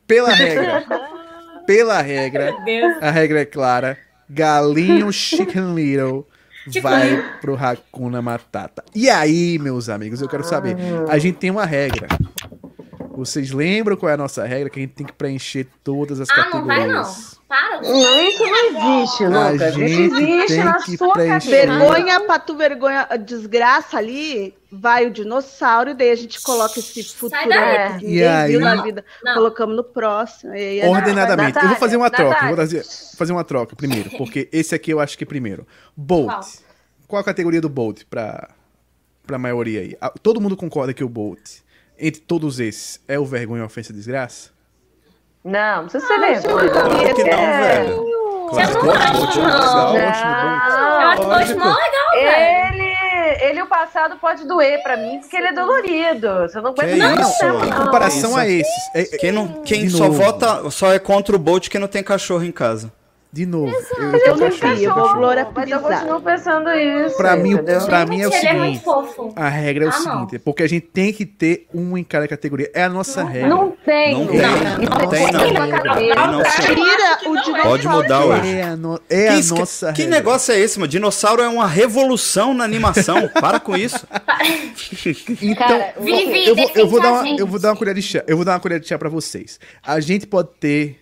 Pela regra, [laughs] pela regra, a regra é clara. Galinho Chicken Little vai pro Hakuna Matata. E aí, meus amigos, eu quero saber. A gente tem uma regra. Vocês lembram qual é a nossa regra? Que a gente tem que preencher todas as
Ah, não vai não.
categorias.
Para.
Não, isso não existe, Lucas. Isso
gente
existe
tem
na
que
sua
preencher.
cabeça.
Vergonha pra tu, vergonha, desgraça ali, vai o dinossauro, e daí a gente coloca esse futuro
daí.
aí que
E
na vida.
Não.
Colocamos no próximo. E aí
Ordenadamente.
Natália,
eu vou fazer uma troca. Vou fazer, fazer uma troca primeiro. Porque [laughs] esse aqui eu acho que é primeiro. Bolt.
Qual?
Qual, a categoria do Bolt pra, pra maioria aí? Ah, Todo mundo concorda que o Bolt, entre todos esses, é o vergonha, ofensa e desgraça?
Não, não precisa ser vergonha.
Claro que não,
É.
velho.
Eu não
Claro
acho, não.
Legal,
Não.
ótimo.
Eu acho o Bolt
Lógico.
mó legal, velho.
Ele, ele, o passado pode doer pra mim, porque ele é dolorido. Você não aguenta
isso,
não,
mano?
não.
Em comparação
Isso.
a esses. é- é-
Quem, não, quem só vota, só é contra o Bolt quem não tem cachorro em casa.
De novo. Eu,
Eu não vi, eu vou glória-
Mas eu continuo pensando isso.
Pra mim,
entendeu?
pra mim é o
é
seguinte.
fofo.
A regra é o
Ah, não.
seguinte, porque a gente tem que ter um em cada categoria. É a nossa regra.
Não tem.
Não tem, não
é
tem, não. Tem não, sim.
Tira o
não é.
dinossauro.
Pode mudar hoje.
É a, no- é
Que,
a nossa
que
regra.
negócio é esse, mano? Dinossauro é uma revolução na animação. [laughs] Para com isso.
Então, eu vou dar uma colher de chá. Eu vou dar uma colher de chá pra vocês. A gente pode ter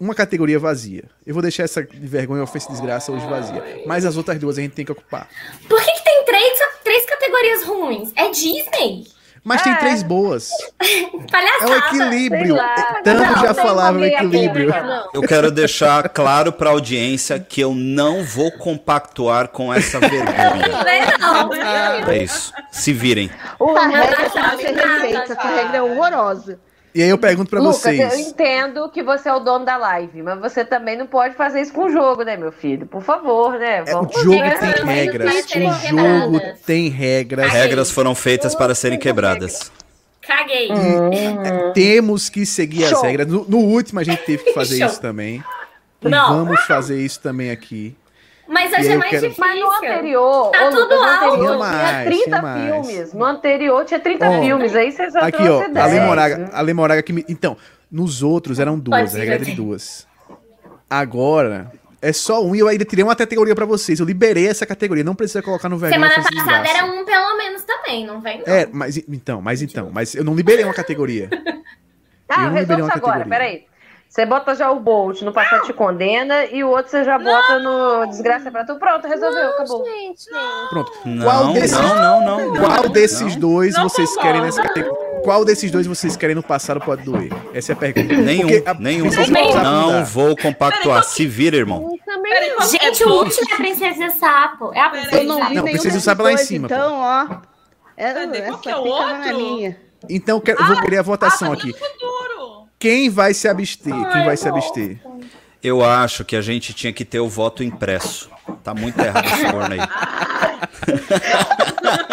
uma categoria vazia. Eu vou deixar essa de vergonha, ofensa e desgraça hoje vazia. Mas as outras duas a gente tem que ocupar.
Por que, que tem três, três categorias ruins? É Disney.
Mas tem três boas. [laughs] É o
Palhaçada.
equilíbrio. É, Tanto já falava o equilíbrio.
Eu quero deixar claro pra audiência que eu não vou compactuar com essa [laughs] vergonha.
Não, não.
É isso. Se virem.
O Lucas-
regra tem que ser refeita. Essa regra é horrorosa.
E aí eu pergunto pra
Lucas,
vocês.
eu entendo que você é o dono da live, mas você também não pode fazer isso com o jogo, né, meu filho? Por favor, né?
É, o jogo
ver.
tem regras. O jogo tem regras.
Regras foram feitas para serem quebradas.
Caguei.
Temos que seguir as
Show.
regras. No, no último a gente teve que fazer isso também. E
Não.
vamos fazer isso também aqui.
Mas hoje é mais
quero-
difícil.
Mas no anterior,
Tá
ô,
tudo
no
alto.
anterior
Tinha
tinha
mais,
30
tinha mais.
filmes. No anterior tinha 30
Ó,
filmes. Aí vocês já
Aqui, ó, a
10.
Lemoraga, a Lemoraga que me... Então, nos outros eram duas,
Pode
a regra era de duas. Agora, é só um e eu ainda tirei uma categoria pra vocês. Eu liberei essa categoria, não precisa colocar no vergonha.
Semana passada
desgraça.
era um pelo menos também, não vem? Não.
É, mas então, mas então, mas eu não liberei uma categoria.
Ah,
Eu
eu resolvo isso agora,
categoria.
peraí. Você bota já o Bolt no Passado Te Condena e o outro você já bota no Desgraça pra Tu. Pronto, resolveu, acabou.
Gente,
Pronto.
Não,
Qual desses,
não, não, não.
qual
não,
desses
não.
dois
Não
vocês
concordo.
querem nessa categoria? Qual desses dois vocês querem no passado pode doer? Essa é a pergunta.
Nenhum,
a
nenhum. Não vou compactuar. Se vira, irmão.
qual-
Gente,
é
o último é a Princesa Sapo. É a Princesa
Eu não vi
Sapo.
Não,
nenhum
Princesa Sapo lá em cima,
Então, ó. É,
Cadê? Qual que é o outro?
minha.
Então eu quero- eu vou querer a votação
Ah,
aqui.
futuro.
Quem vai se abster? Quem vai se abster?
Eu acho que a gente tinha que ter o voto impresso. Tá muito errado esse corno aí. [laughs]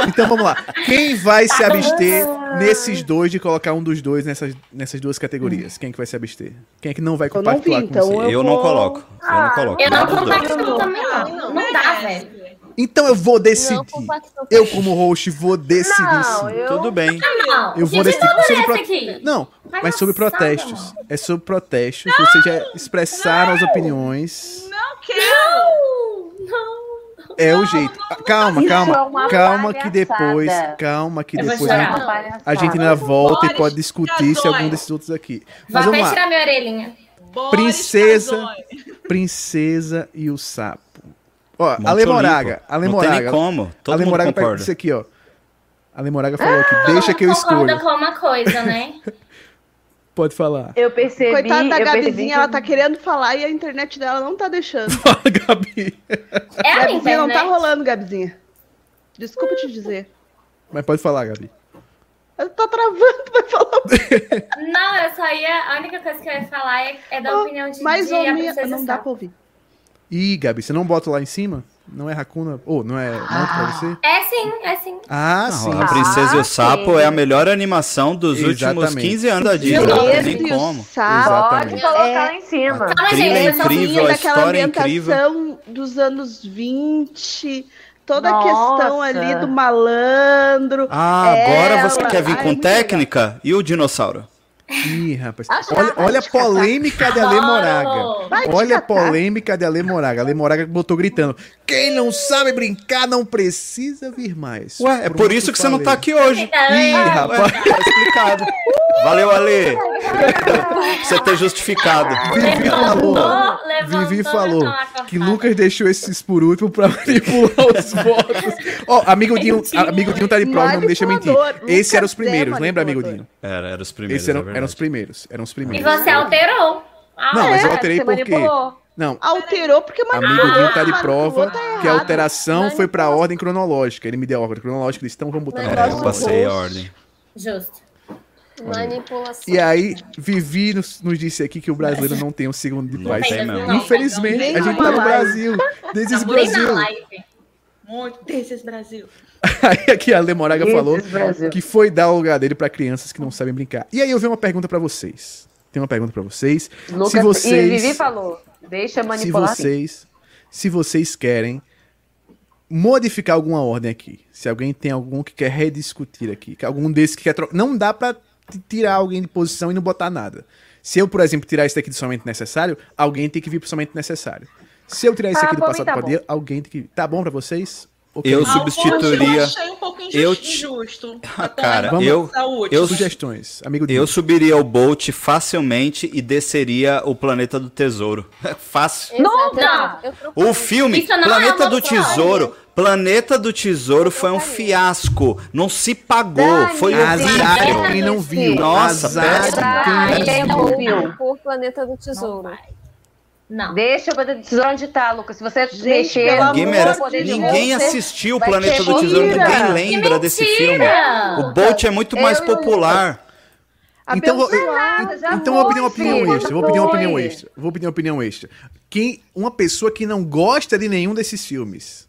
Então vamos lá. Quem vai se abster nesses dois de colocar um dos dois nessas, nessas duas categorias? Quem é que vai se abster? Quem é que não vai
Eu não vi,
compactuar com
então
você?
eu
Eu não coloco. Eu não coloco.
Eu não compacto também, não. Não dá, velho.
Então eu vou decidir.
Não.
Eu, como host, vou decidir
Não,
sim.
eu...
Tudo bem.
Não.
Eu vou decidir sobre pro-
aqui.
Não,
Vai
mas sobre protestos. É sobre protestos. Vocês já expressaram as opiniões.
Não quero.
É o jeito. Ah, Calma, calma. Calma que depois. Calma que depois a gente, ainda volta e pode discutir se algum desses outros aqui. Mas vamos lá.
tirar minha orelhinha.
Princesa. Princesa e o Sapo. Ó,
Monte Não tem como.
a
Todo
pega
concorda.
isso aqui, ó. A Lemoraga falou aqui, deixa que eu
Concorda
escolho.
com uma coisa, né? [laughs]
Pode falar.
Eu percebi.
Coitada da Gabizinha, ela tá querendo falar e a internet dela não tá deixando. [laughs]
Fala, Gabi.
É a
Gabizinha, não tá
internet.
rolando, Gabizinha. Desculpa te dizer.
Mas pode falar, Gabi.
Eu tô travando pra falar.
Não, eu só ia. A única coisa que eu ia falar é, é da
Oh,
opinião de,
Mais ou
a
menos. Não dá pra ouvir.
Ih, Gabi, você não bota lá em cima? Não é Hakuna? Ou não é Monte pra você?
É sim, é sim.
Ah, sim.
a Princesa e
Ah,
o Sapo
sim.
é a melhor animação dos últimos
Exatamente.
15 anos da Disney. Não tem nem
e
como.
Sapo
Pode
Exatamente.
colocar
É.
lá em cima.
Calma,
trilha
gente,
é incrível, a história é incrível.
dos anos 20, toda a
Nossa.
questão ali do malandro.
Ah, agora você
Ela-
quer vir
Ai,
com
muito
técnica? E o dinossauro?
Ih, rapaz. Olha, olha a
que-
polêmica de Ale Moraga. Olha a polêmica de Ale Moraga. Ale Moraga botou gritando: Quem não sabe brincar não precisa vir mais.
Ué, é por isso que você não tá
falei.
aqui hoje.
Ih, rapaz.
Tá explicado. [laughs] Valeu, Ale. Você ter justificado.
Vivi falou. Vivi falou que. Lucas deixou esses por último pra manipular os votos. Ó, amigo Dinho, amigo Dinho tá de prova, não me deixa mentir. Esses eram os
Lucas é
primeiros, lembra, amigo. Dinho?
Era, era os primeiros.
Esses eram,
é
eram os primeiros. Eram os
E
primeiros.
você alterou. Ah,
Não, mas eu
É,
alterei porque. Não,
Alterou porque manipulou.
Amigo Dinho tá de prova
tá
que a alteração foi pra ordem cronológica. Ele me deu a ordem cronológica, ele disse, então vamos botar na
É,
ordem
eu passei a ordem.
Justo.
Manipulação.
E aí, Vivi nos, nos disse aqui que o brasileiro não tem um segundo de
Não
paz.
mesmo.
não.
Infelizmente,
Nem
a gente tá no. Brasil. Esse
Nem na
Brasil.
live.
Muito. Desses Brasil. [laughs]
Aí aqui a Lemoraga falou que foi dar o lugar dele pra crianças que não sabem brincar. E aí eu vi uma pergunta pra vocês. Tem uma pergunta pra vocês.
Lucas,
se vocês,
E Vivi falou, deixa
se
manipular. sim.
vocês, se vocês querem modificar alguma ordem aqui, se alguém tem algum que quer rediscutir aqui, que algum desses que quer trocar, não dá pra t- tirar alguém de posição e não botar nada. Se eu, por exemplo, tirar isso daqui do somente necessário, alguém tem que vir pro somente necessário. Se eu tirar isso
Ah,
aqui do
pra mim
passado
tá
pode ir, alguém tem que vir. Tá bom pra vocês? Ok.
Eu
Ah,
substituiria-
Eu achei um pouco injusto.
eu te-
injusto.
Ah, cara,
Vamos-
eu- eu-
Sugestões, amigo.
Eu subiria o Bolt facilmente e desceria o Planeta do Tesouro. [laughs] Fácil.
Não, procurei.
O filme
é
Planeta
uma
do. Tesouro, Planeta do Tesouro foi um fiasco. Não se pagou,
Dani,
foi horrível.
quem não viu.
Nossa,
Azar
péssimo.
quem não viu.
Por Planeta do Tesouro.
Não.
Deixa eu poder dizer onde tá, Lucas. Se você
Gente,
mexer,
Ninguém, merece- ninguém assistiu o Planeta do Tesouro,
mentira.
ninguém lembra desse filme. O Bolt é muito mais
Eu o
popular.
Então, eu- então vou pedir uma
foi,
opinião
filho,
extra. Vou pedir uma opinião extra. Vou pedir uma opinião extra. Quem, uma pessoa que não gosta de nenhum desses filmes.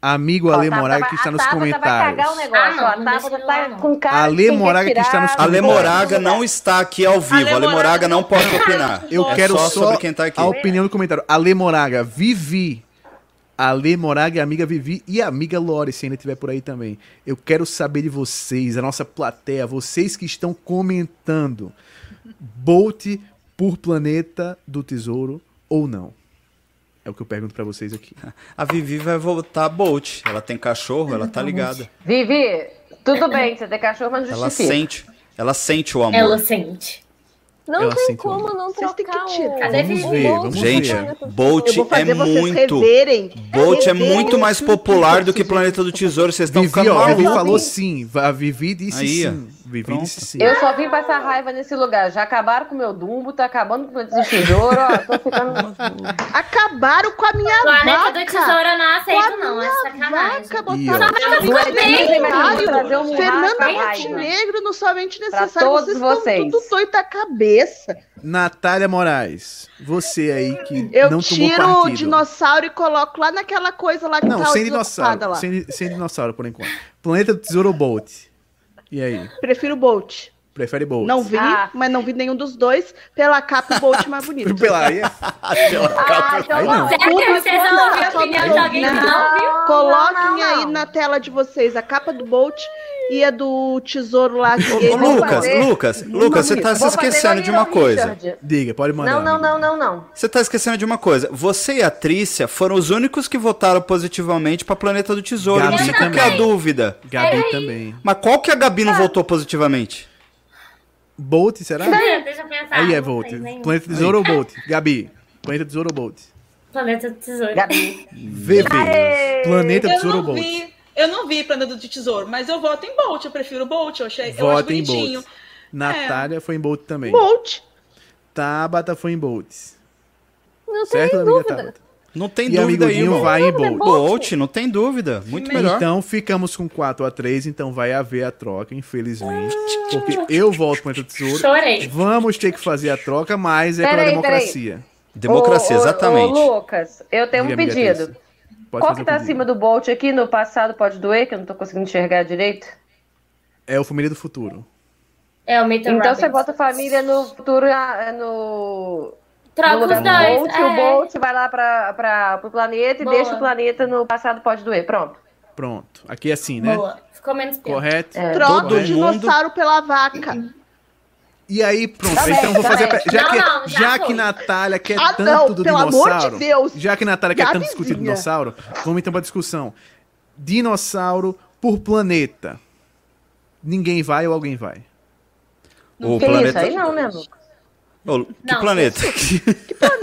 Amigo Ale Moraga que está nos comentários.
tá
Ale Moraga que está nos
Ale
comentários.
Moraga não está aqui ao vivo.
Ale Moraga
Moraga não pode opinar.
Eu
É
quero
só
só,
sobre quem tá aqui.
a opinião do comentário. Ale Moraga, Vivi. Ale Moraga, amiga Vivi e amiga Lore, se ainda estiver por aí também. Eu quero saber de vocês, a nossa plateia, vocês que estão comentando. Bolt por Planeta do Tesouro ou não? É o que eu pergunto pra vocês aqui. [laughs]
A Vivi vai voltar Bolt. Ela tem cachorro, ela tá ligada.
Vivi, tudo bem, você tem cachorro, mas
Ela
justifica.
sente, ela sente o amor.
Ela sente.
Não
Ela
tem como não
Vocês têm que
trocar
tirar.
Cadê
Vamos
Vivi?
ver, vamos
Gente,
ver.
Bolt é
vocês
muito.
reverem.
Bolt é muito mais
filme
popular do que Planeta do Tesouro. Vocês estão
Vivi,
ficando
ó, Vivi
malucos.
falou sim. A Vivi disse
Aí, ó.
sim. Vivi
Pronto.
disse sim.
Eu só vim passar raiva nesse lugar. Já acabaram com o meu Dumbo, tá acabando com o Planeta do Tesouro, ó. Tô ficando. [laughs]
Acabaram com a minha
Planeta
vaca.
do Tesouro eu não aceito, não. É
Vaca,
sacanagem.
Eu um
Fernanda. Montenegro no Somente
Pra
Necessário.
todos
vocês estão
vocês.
tudo doido da cabeça.
Natália Moraes, você aí que
Eu
não tomou
tiro o
partido.
dinossauro e coloco lá naquela coisa lá que
Não,
tá
sem dinossauro.
lá.
Sem, sem dinossauro, por enquanto. Planeta do Tesouro ou Bolt? E aí?
Prefiro o Bolt.
Prefere Bolt?
Não vi,
Ah.
mas não vi nenhum dos dois. Pela capa, o Bolt mais bonito. [laughs]
Pela aí, [laughs]
Ah, então
Aí não.
Será que vocês vão ouvir a opinião de alguém que não viu?
Coloquem
não, não,
aí
não.
na tela de vocês a capa do Bolt e a do tesouro lá. Que ele-
ô, Lucas,
fazer-
Lucas, Lucas, você tá se esquecendo de uma coisa.
Diga, pode mandar.
Não, não, não, não, não.
Você tá esquecendo de uma coisa. Você e a Trícia foram os únicos que votaram positivamente pra Planeta do Tesouro.
Gabi
não sei qual que é a dúvida.
Gabi também.
Mas qual que a Gabi não votou positivamente?
Bolt, será?
Deixa eu pensar.
Aí é Bolt. Planeta do Tesouro ou Bolt? Gabi, Planeta do Tesouro ou Bolt?
Planeta do Tesouro.
Gabi.
VV. Planeta do Tesouro ou Bolt?
Eu não vi Planeta do Tesouro, mas eu voto em Bolt. Eu prefiro Bolt. Eu achei eu acho
Vota em
bonitinho.
Bolt. Natália foi em Bolt também.
Bolt.
Tabata foi em Bolt.
Não
Certo,
tem dúvida.
Tabata?
Não tem
E
dúvida aí,
vai em Bolt.
Bolt, não tem dúvida. Muito melhor.
Então ficamos com 4 a 3 então vai haver a troca, infelizmente. Porque eu volto para o Tesouro.
Chorei.
Vamos ter que fazer a troca, mas é pela
Peraí,
democracia.
Democracia,
Ô, ô,
exatamente.
Ô, Lucas, eu tenho um pedido.
Pode
Qual
fazer
que
o
tá
pedido.
acima do Bolt aqui? No passado pode doer, que eu não tô conseguindo enxergar direito?
É o Família do Futuro.
É o Mito
Então você bota a família no futuro, ah, no, no
Troca os
lugar do
dois.
Bolt,
é.
o Bolt vai lá pra, pra, pro planeta e
Boa.
deixa o planeta no passado pode doer. Pronto.
Pronto. Aqui é assim, né?
Boa. Ficou menos pior.
Correto?
É.
Troca
Todo
o dinossauro pela vaca.
E aí, pronto.
Tá bem,
então vou
tá
fazer.
bem.
Já,
Não,
que,
não, já
já que Natália quer
Ah,
tanto
não,
do
pelo amor de
dinossauro.
Deus.
Já que Natália quer tanto discutir dinossauro, vamos então pra discussão. Dinossauro por planeta. Ninguém vai ou alguém vai?
O
que
planeta.
isso aí não, né, Lucas?
Ô, que
Não, [laughs]
planeta?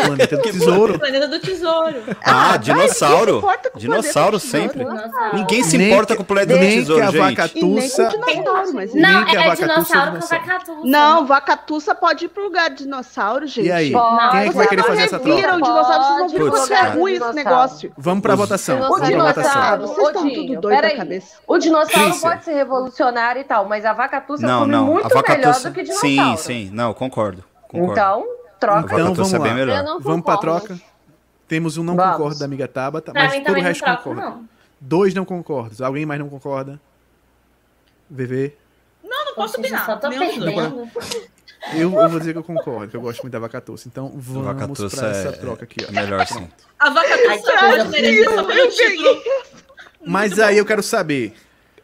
Planeta do Tesouro.
Planeta do Tesouro.
Ah,
vai,
dinossauro.
ninguém se importa com o
Dinossauro
planeta do tesouro.
sempre.
Dinossauro.
Ninguém se
Nem
importa
que-
com o planeta do
nem
tesouro,
que
gente.
vaca
nem com
tussa.
dinossauro, mas
Nem
Não,
que
é dinossauro com vacatuça.
Não, vacatuça pode ir pro lugar de dinossauro, gente.
E aí?
Pode,
Quem é que vai querer fazer essa
Reviram
troca?
o dinossauro, vocês vão ver como é ruim esse negócio.
Vamos pra votação.
O dinossauro,
Vocês estão tudo doido da
peraí.
cabeça.
O dinossauro pode ser revolucionário e tal, mas a é filme
não.
muito melhor do que
Sim,
dinossauro.
sim. Não, concordo. Concordo.
Então, troca.
vaca
Então,
é
vamos lá.
melhor.
Eu não
Vamos pra
concordo.
troca. Temos um não
Vamos.
concorda da amiga Tabata,
Pra
mas todo o resto
troco,
concorda.
não.
Dois não concordam. Alguém mais não concorda? VV?
Não, não posso opinar.
só tô
dois.
perdendo.
Eu, eu vou dizer que eu concordo, que eu gosto muito da vacatuça. Então vamos
Vacatuça
pra essa
é-
troca aqui, ó.
é melhor sim.
A vaca merecia só pelo título.
Mas aí eu quero saber.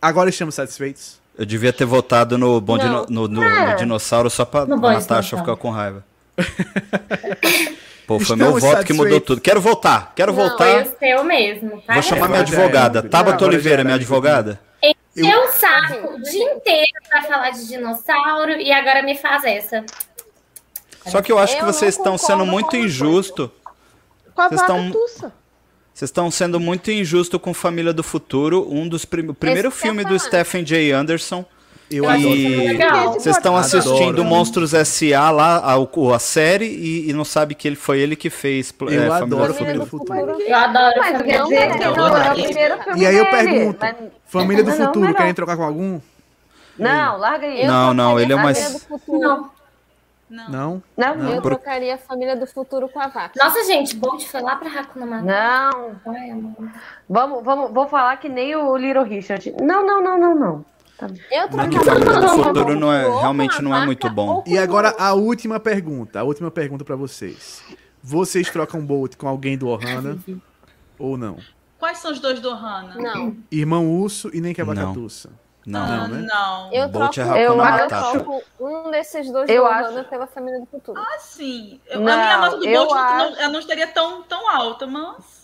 Agora estamos satisfeitos?
Eu devia ter votado no, bom dino- no, no-
É.
no dinossauro só pra
No
Natasha ficar com raiva. [laughs] Pô, foi
Estamos
meu voto que mudou tudo. Quero voltar, quero
Não,
voltar.
Foi o seu mesmo, tá?
Vou chamar
É,
minha advogada. Tabata Oliveira, minha advogada.
Eu saco o dia inteiro pra falar de dinossauro e agora me faz essa.
Só que eu acho
Eu
que vocês estão sendo muito injusto.
Com a
Vocês tão-
vaca-tussa.
Vocês estão sendo muito injusto com Família do Futuro, um dos prim... o primeiro
Esse
filme do. Stephen J. Anderson.
Eu adoro.
E vocês estão
Adoro.
assistindo Monstros S.A. lá, a, o- a série, e, e não sabe que ele foi ele que fez
Eu
é,
adoro
Família
Família
do
do Futuro.
Eu adoro
Mas
essa
quer
Não,
dizer
não,
que
não,
não,
não.
é o primeiro filme
E aí eu pergunto,
mas-
Família do
Não, não,
Futuro,
não.
querem trocar com algum?
Não, larga aí.
Eu
Não, não, ele é mais-
Família do Futuro.
Não.
Não.
Não?
Não,
Não.
Eu
Por-
trocaria a família do futuro com a vaca.
Nossa, gente, Bolt foi lá pra Hakuna Matata.
não.
Ai, amor.
Vamos, vamos, vou falar que nem o Little Richard. Não, não, não, não, não.
Eu
Não, que
trocaria
Família do
a
Futuro não é- realmente
a
não é muito bom.
E agora a última pergunta. A última pergunta pra vocês. Vocês trocam Bolt com alguém do Ohana ou não?
Quais são os dois do Ohana?
Não,
Irmão Urso e nem que a
Não. Não,
Ah,
né?
não.
eu
Bolt
troco,
é
Eu
Matata.
troco um desses dois
Eu acho-
pela família do futuro.
Ah, sim. Eu-
Não,
a minha nota do
eu
Bolt não,
acho-
não, ela não estaria tão, tão alta, mas.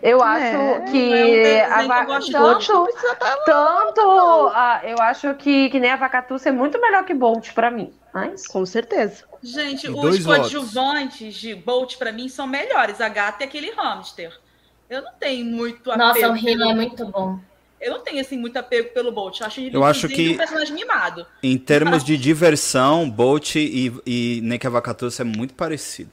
Eu acho
É,
que
é um
a
que eu
tanto,
estar lá.
tanto a- eu acho que, que nem a Vacatuça é muito melhor que Bolt pra mim. Mas
Com certeza.
Gente,
E
os coadjuvantes de Bolt pra mim são melhores. A gata e aquele hamster. Eu não tenho muito apego.
Nossa, o
pelo-
é muito bom.
Eu não tenho assim muito apego pelo Bolt. Eu acho ele
Eu acho que-
um personagem mimado.
Em termos de diversão, Bolt e, e Avacatuça é muito parecido.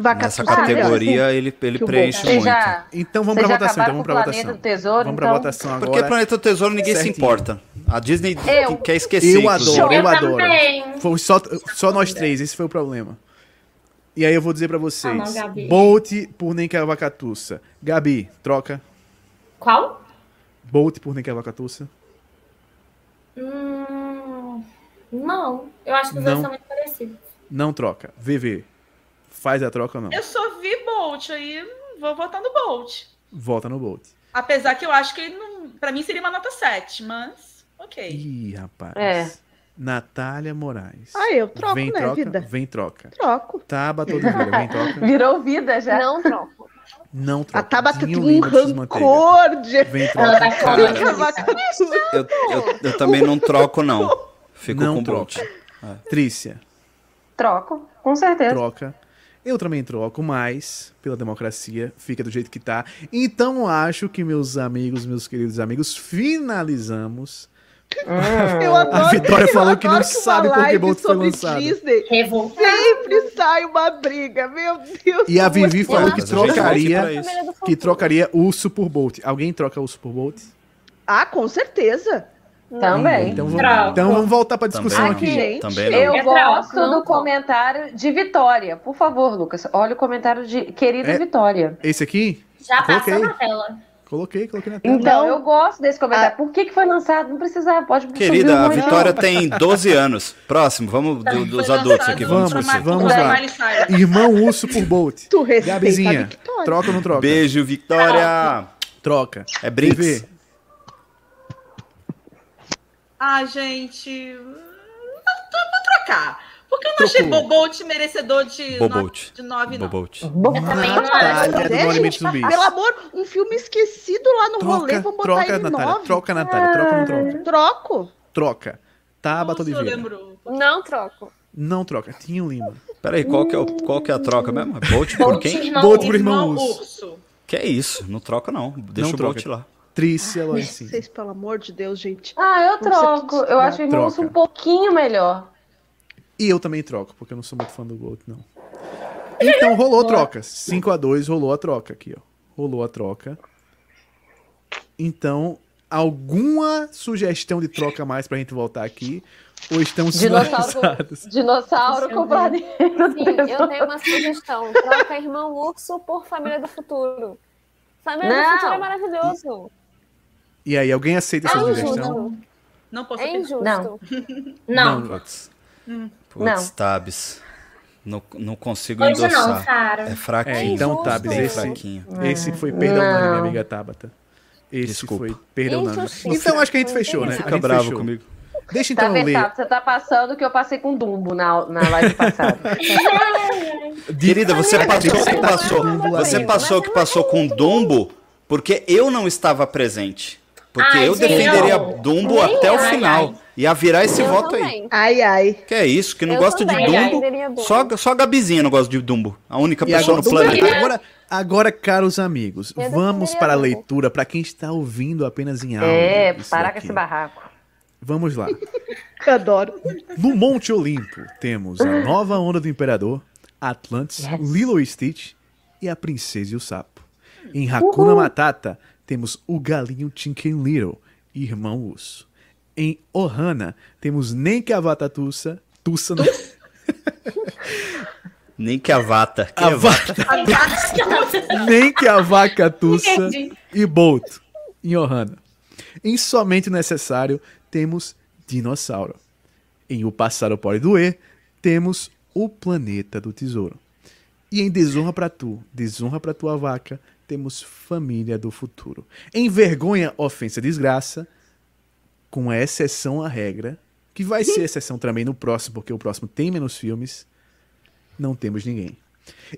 Vaca
Nessa categoria ele, ele
o
preenche muito.
já,
Então vamos pra votação, então vamos pra votação.
do Tesouro,
Vamos pra
então...
votação agora.
Porque Planeta do Tesouro ninguém
Certinho.
se importa. A Disney
Eu-
quer esquecer.
Eu adoro, eu,
Eu
adoro.
também.
Foi só, só nós três, esse foi o problema. E aí eu vou dizer pra vocês.
Ah, não.
Bolt por Nem Que Vacatuça. Gabi, troca.
Qual?
Bolt por Nem Que Vacatuça.
Hum, não. Eu acho que os
Não.
dois são muito parecidos.
Não troca. VV. Faz a troca ou não?
Eu só vi Bolt, aí vou votar no Bolt.
Volta no Bolt.
Apesar que eu acho que ele não. Pra mim seria uma nota 7, mas. Ok.
Ih, rapaz.
É.
Natália Moraes.
Ah, eu troco,
vem
né,
troca,
vida?
Vem troca.
Troco.
Tabata Oliveira, vem troca. [laughs]
Virou vida já.
Não troco.
Não troca.
A Tabata tem um rancor de
Vem
Ela
troca.
tá
Cara,
vaca tussa.
Eu, eu, eu também não troco, não. Fico
Não
com
troca.
Bolt.
Trícia,
Troco, com certeza.
troca. Eu também troco, mas pela democracia fica do jeito que tá. Então acho que meus amigos, meus queridos amigos, finalizamos.
Eu adoro,
A Vitória
eu
falou que não sabe que
live
Bolt foi lançado.
Disney
Revoltado.
sempre sai uma briga, meu Deus.
E a Vivi falou que
a
trocaria, que trocaria urso por Bolt. Alguém troca urso por Bolt?
Ah, com certeza.
Também.
Então vamos, então vamos voltar pra discussão
Também
aqui.
Gente,
Também não.
Eu gosto do comentário de Vitória. Por favor, Lucas, olha o comentário de querida
É.
Vitória.
Esse aqui?
Já passou na tela.
Coloquei, coloquei na tela.
Então,
Não.
eu gosto desse comentário. Por que, que foi lançado? Não precisava, pode
Querida, a. Vitória tem 12 anos. Próximo, vamos do- dos adultos aqui.
Vamos,
Vamos,
lá. Irmão urso por Bolt.
Tu
Gabizinha, troca ou não troca?
Beijo, Victória.
Troca.
É Brinks.
Ah, gente. Não, vou trocar. Porque eu não achei
Trocou.
Bobolt merecedor de
Bobolt.
no- de 9, não.
Bobolt.
Zumbis.
Pelo amor, um filme esquecido lá no rolê,
Troca,
vou botar
troca,
ele
Natália.
nove.
Troca, Natália. Troca ou não troca?
Troco.
Troca. Tabata
Nossa,
Oliveira.
lembro.
Não troco.
Não troca. Tinho Lima.
Peraí, qual que, é o, qual que é a troca mesmo? É Bolt por quem?
Bolt pro irmão
Irmão
urso.
urso.
Que é isso? Não troca, não. Deixa
Não
o
troca.
Bolt lá.
Trícia Lorencinho.
Vocês, pelo amor de Deus, gente.
Ah, eu troco. Eu acho o irmão
Troca.
um pouquinho melhor.
E eu também troco, porque eu não sou muito fã do Bolt, não. Então rolou a troca. 5 a 2 rolou a troca aqui, ó. Rolou a troca. Então, alguma sugestão de troca a mais pra gente voltar aqui? Ou estamos
Dinossauro, dinossauro planeta.
Sim, eu tenho uma sugestão. Troca Irmão Urso por Família do Futuro. Família
Não.
do Futuro é maravilhoso.
E aí, alguém aceita essa
É
sugestão?
injusto.
Não posso
É injusto.
Não.
Não.
Não.
Putz, Tabs. Não, não consigo
Hoje não,
endossar.
Sara.
É fraquinho.
É, então. Tabs, esse,
fraquinho.
esse foi perdão unânime, minha
Não.
amiga Tabata. Esse
Desculpa.
foi perdão.
Injustiça.
Então, acho que a gente fechou, né?
Fica
bravo
fechou.
comigo.
Deixa
Tá
então eu ler.
vendo? Você tá passando o que eu passei com Dumbo na, na live passada. [laughs]
Querida, você passou que passou. Você passou que passou com Dumbo porque eu não estava presente. Porque
Ai,
eu defenderia
não.
Dumbo
Nem
até o
ai,
final.
ai.
Ia virar esse
Eu
voto aí.
também.
Ai, ai.
Que é isso? Que não
Eu
gosta de
também,
Dumbo?
defenderia Dumbo.
Só, só a Gabizinha não gosta de Dumbo. A única
E
pessoa
agora,
no planeta.
agora, agora, caros amigos,
Eu
vamos para a leitura para quem está ouvindo apenas em áudio.
É, parar com esse barraco.
Vamos lá. [laughs]
Adoro.
No Monte Olimpo temos a nova onda do Imperador, Atlantis,
Yes.
Lilo e Stitch e a Princesa e o Sapo. Em Hakuna Matata temos o galinho Chicken Little, irmão urso. Em Ohana temos Nenkavata-Tussa, Tussa, não, [laughs]
Nem que a Vata. Que
a
é
vaca, nem que a vaca Tussa
Entendi.
e Bolt em Ohana. Em Somente o Necessário temos Dinossauro. Em O Pássaro Pode Doer temos O Planeta do Tesouro. E em Desonra pra Tu, Desonra pra Tua Vaca, temos Família do Futuro. Em Vergonha, Ofensa, Desgraça, com a exceção à regra, que vai ser exceção também no próximo, porque o próximo tem menos filmes, não temos ninguém.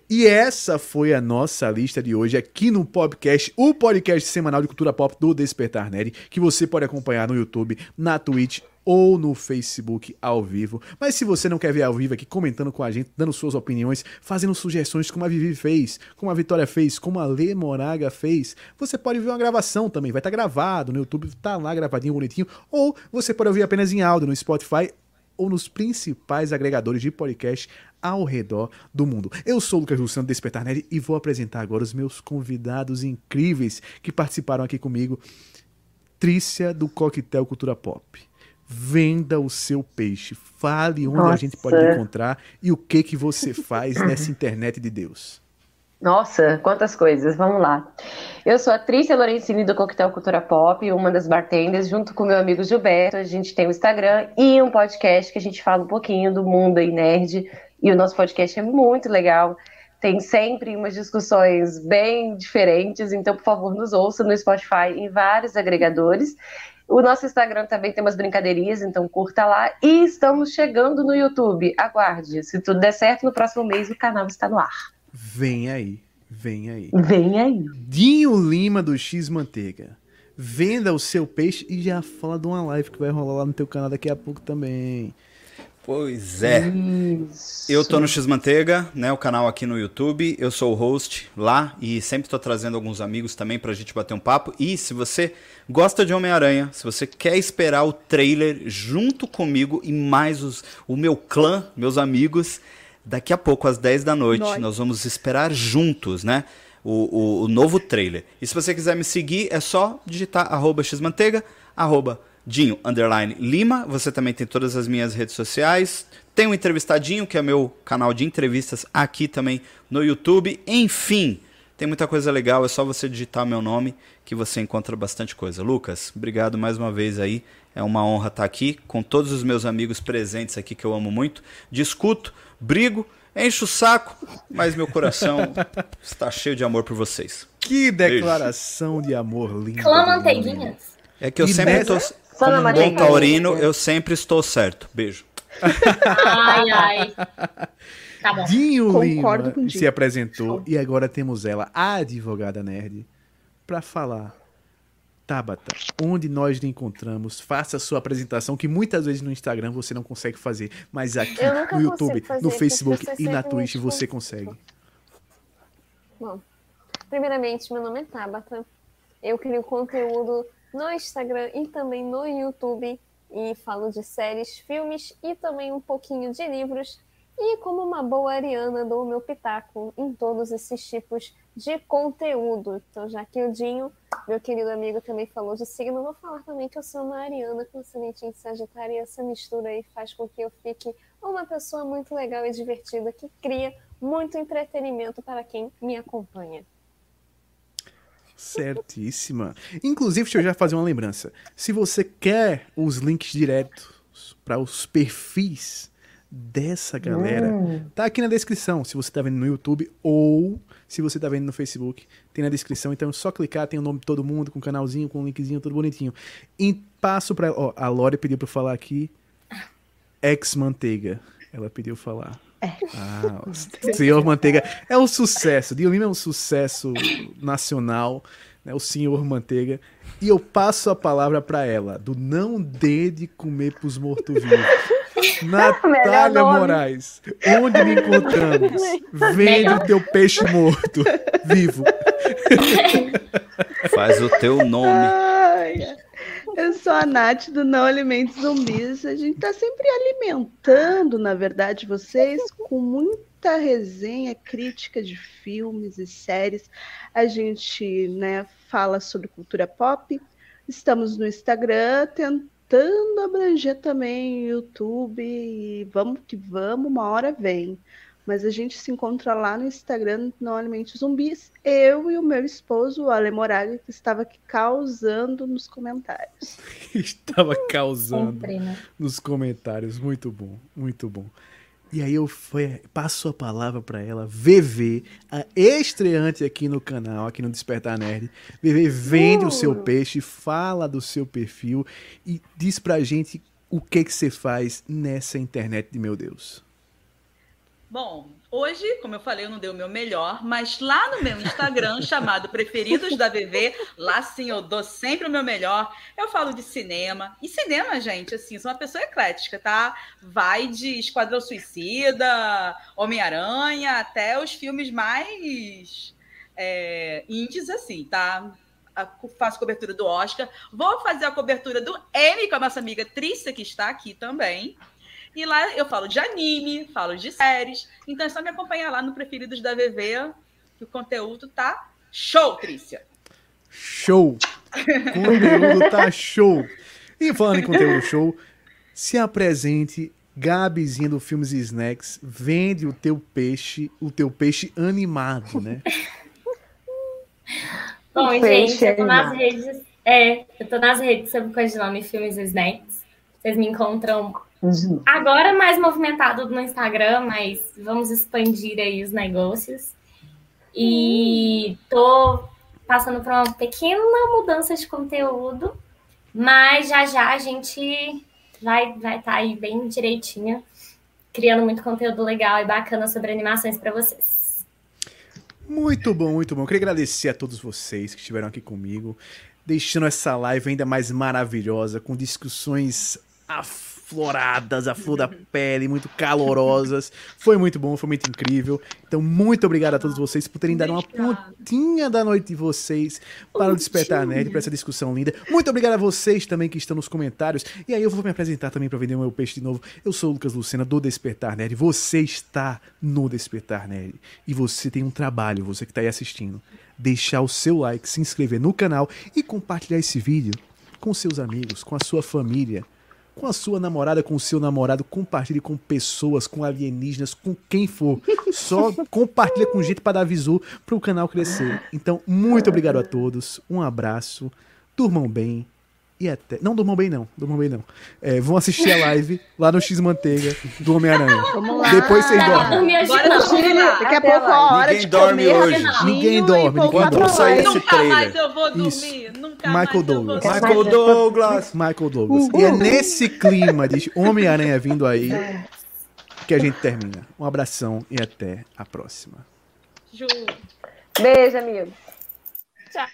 E essa foi a nossa lista de hoje aqui no podcast, o podcast semanal de cultura pop do Despertar Nerd, que você pode acompanhar no YouTube, na Twitch ou no Facebook ao vivo. Mas se você não quer ver ao vivo aqui comentando com a gente, dando suas opiniões, fazendo sugestões como a Vivi fez, como a Vitória fez, como a Lê Moraga fez, você pode ver uma gravação também, vai estar tá gravado no YouTube, tá lá gravadinho bonitinho, ou você pode ouvir apenas em áudio no Spotify ou nos principais agregadores de podcast ao redor do mundo. Eu sou o Lucas Luciano Despertar Nerd e vou apresentar agora os meus convidados incríveis que participaram aqui comigo. Trícia do Coquetel Cultura Pop. Venda o seu peixe. Fale onde Nossa. a gente pode encontrar e o que que você faz nessa internet de Deus.
Nossa, quantas coisas. Vamos lá. Eu sou a Trícia Lorenzini do Coquetel Cultura Pop, uma das bartenders, junto com meu amigo Gilberto. A gente tem um Instagram e um podcast que a gente fala um pouquinho do mundo aí nerd e o nosso podcast é muito legal. Tem sempre umas discussões bem diferentes, então, por favor, nos ouça no Spotify em vários agregadores. O nosso Instagram também tem umas brincadeirinhas, então curta lá. E estamos chegando no YouTube. Aguarde. Se tudo der certo, no próximo mês o canal está no ar.
Vem aí, vem aí.
Vem aí.
Dinho Lima do X Manteiga. Venda o seu peixe e já fala de uma live que vai rolar lá no teu canal daqui a pouco também.
Pois é. Isso. Eu tô no X Manteiga, né, o canal aqui no YouTube. Eu sou o host lá e sempre tô trazendo alguns amigos também pra gente bater um papo. E se você gosta de Homem-Aranha, se você quer esperar o trailer junto comigo e mais os, o meu clã, meus amigos, daqui a pouco às 10 da noite, nós, nós vamos esperar juntos, né? O, o, o, novo trailer. E se você quiser me seguir, é só digitar arroba xmanteiga, arroba Dinho underline Lima. Você também tem todas as minhas redes sociais. Tem o Entrevistadinho, que é meu canal de entrevistas aqui também no YouTube. Enfim, tem muita coisa legal. É só você digitar meu nome que você encontra bastante coisa. Lucas, obrigado mais uma vez aí. É uma honra estar aqui com todos os meus amigos presentes aqui que eu amo muito. Discuto, brigo, encho o saco, mas meu coração [laughs] está cheio de amor por vocês.
Que declaração Beijo. de amor linda.
Clã Manteiguinhas.
É que eu e sempre nessa... tô como um bom taurino, eu sempre estou certo. Beijo.
Ai, ai. [laughs] Tá bom.
Dinho Concordo Lima com se apresentou e agora temos ela, a advogada nerd, para falar. Tabata, onde nós lhe encontramos, faça a sua apresentação, que muitas vezes no Instagram você não consegue fazer, mas aqui no YouTube, fazer, no Facebook e na Twitch você consegue.
Bom, primeiramente, meu nome é Tabata. Eu crio conteúdo no Instagram e também no YouTube. E falo de séries, filmes e também um pouquinho de livros. E como uma boa ariana, dou o meu pitaco em todos esses tipos de conteúdo. Então, já que o Dinho, meu querido amigo, também falou de signo, vou falar também que eu sou uma ariana com ascendente em Sagitário. E essa mistura aí faz com que eu fique uma pessoa muito legal e divertida que cria muito entretenimento para quem me acompanha.
Certíssima. Inclusive, deixa eu já fazer uma lembrança. Se você quer os links diretos para os perfis dessa galera, hum. tá aqui na descrição. Se você tá vendo no YouTube ou se você tá vendo no Facebook, tem na descrição. Então é só clicar, tem o nome de todo mundo, com um canalzinho, com um linkzinho, tudo bonitinho. E passo para a Lore pediu para falar aqui ex-manteiga. Ela pediu falar. É. Ah, Senhor Manteiga é um sucesso. Dio Lima é um sucesso nacional, né? O Senhor Manteiga. E eu passo a palavra para ela, do não dê de comer pros mortos-vivos. [laughs] Natália Moraes, onde me encontramos? Vende o teu peixe morto, vivo.
Faz o teu nome. Ai,
eu sou a Nath do Não Alimentos Zumbis. A gente está sempre alimentando, na verdade, vocês com muita resenha, crítica de filmes e séries. A gente né, fala sobre cultura pop. Estamos no Instagram tentando abranger também YouTube. E vamos que vamos, uma hora vem. Mas a gente se encontra lá no Instagram, no Alimentos Zumbis. Eu e o meu esposo, o Ale Moraga, que estava aqui causando nos comentários. [laughs]
estava causando Sempre, né? nos comentários. Muito bom, muito bom. E aí eu foi, passo a palavra para ela, VV, a estreante aqui no canal, aqui no Despertar Nerd. VV vende uh. o seu peixe, fala do seu perfil e diz pra gente o que que você faz nessa internet de meu Deus.
Bom, hoje, como eu falei, eu não dei o meu melhor, mas lá no meu Instagram, [laughs] chamado Preferidos da VV, lá sim eu dou sempre o meu melhor. Eu falo de cinema. E cinema, gente, assim, sou uma pessoa eclética, tá? Vai de Esquadrão Suicida, Homem-Aranha, até os filmes mais é, indies, assim, tá? faço cobertura do Oscar. Vou fazer a cobertura do Emmy com a nossa amiga Trícia, que está aqui também. E lá eu falo de anime, falo de séries. Então é só me acompanhar lá no Preferidos da VV, que o conteúdo tá show, Trícia.
Show! O conteúdo tá show! E falando em conteúdo show, se apresente, Gabizinha do Filmes e Snacks, vende o teu peixe, o teu peixe animado, né? [laughs]
Bom, gente, eu tô nas redes. É, eu tô nas redes sob o codinome Filmes e Snacks. Vocês me encontram Agora mais movimentado no Instagram, mas vamos expandir aí os negócios. E tô passando por uma pequena mudança de conteúdo, mas já já a gente vai vai estar tá aí bem direitinho, criando muito conteúdo legal e bacana sobre animações para vocês.
Muito bom, muito bom. Eu queria agradecer a todos vocês que estiveram aqui comigo, deixando essa live ainda mais maravilhosa, com discussões afloradas, a flor da pele, muito calorosas. Foi muito bom, foi muito incrível. Então, muito obrigado a todos vocês por terem dado uma pontinha da noite de vocês para o Despertar Nerd, para essa discussão linda. Muito obrigado a vocês também que estão nos comentários. E aí eu vou me apresentar também para vender o meu peixe de novo. Eu sou o Lucas Lucena do Despertar Nerd. Você está no Despertar Nerd. E você tem um trabalho, você que está aí assistindo. Deixar o seu like, se inscrever no canal e compartilhar esse vídeo com seus amigos, com a sua família com a sua namorada, com o seu namorado, compartilhe com pessoas, com alienígenas, com quem for. Só [laughs] compartilha com gente para dar visu para o canal crescer. Então, muito obrigado a todos. Um abraço. Durmam bem. E até. Não durmam bem, não. Durmam bem, não. É, vão assistir a live lá no X Manteiga do Homem-Aranha. [laughs] Depois vocês dormem.
Agora Daqui a pouco a hora
Ninguém dorme hoje.
Ninguém dorme. Ninguém
Quando sair esse
Nunca mais
trailer.
eu vou dormir.
Isso.
Nunca
Michael
mais
Douglas.
Michael Douglas.
Michael Douglas. E é nesse clima de Homem-Aranha vindo aí [laughs] que a gente termina. Um abração e até a próxima.
Ju.
Beijo, amigo.
Tchau.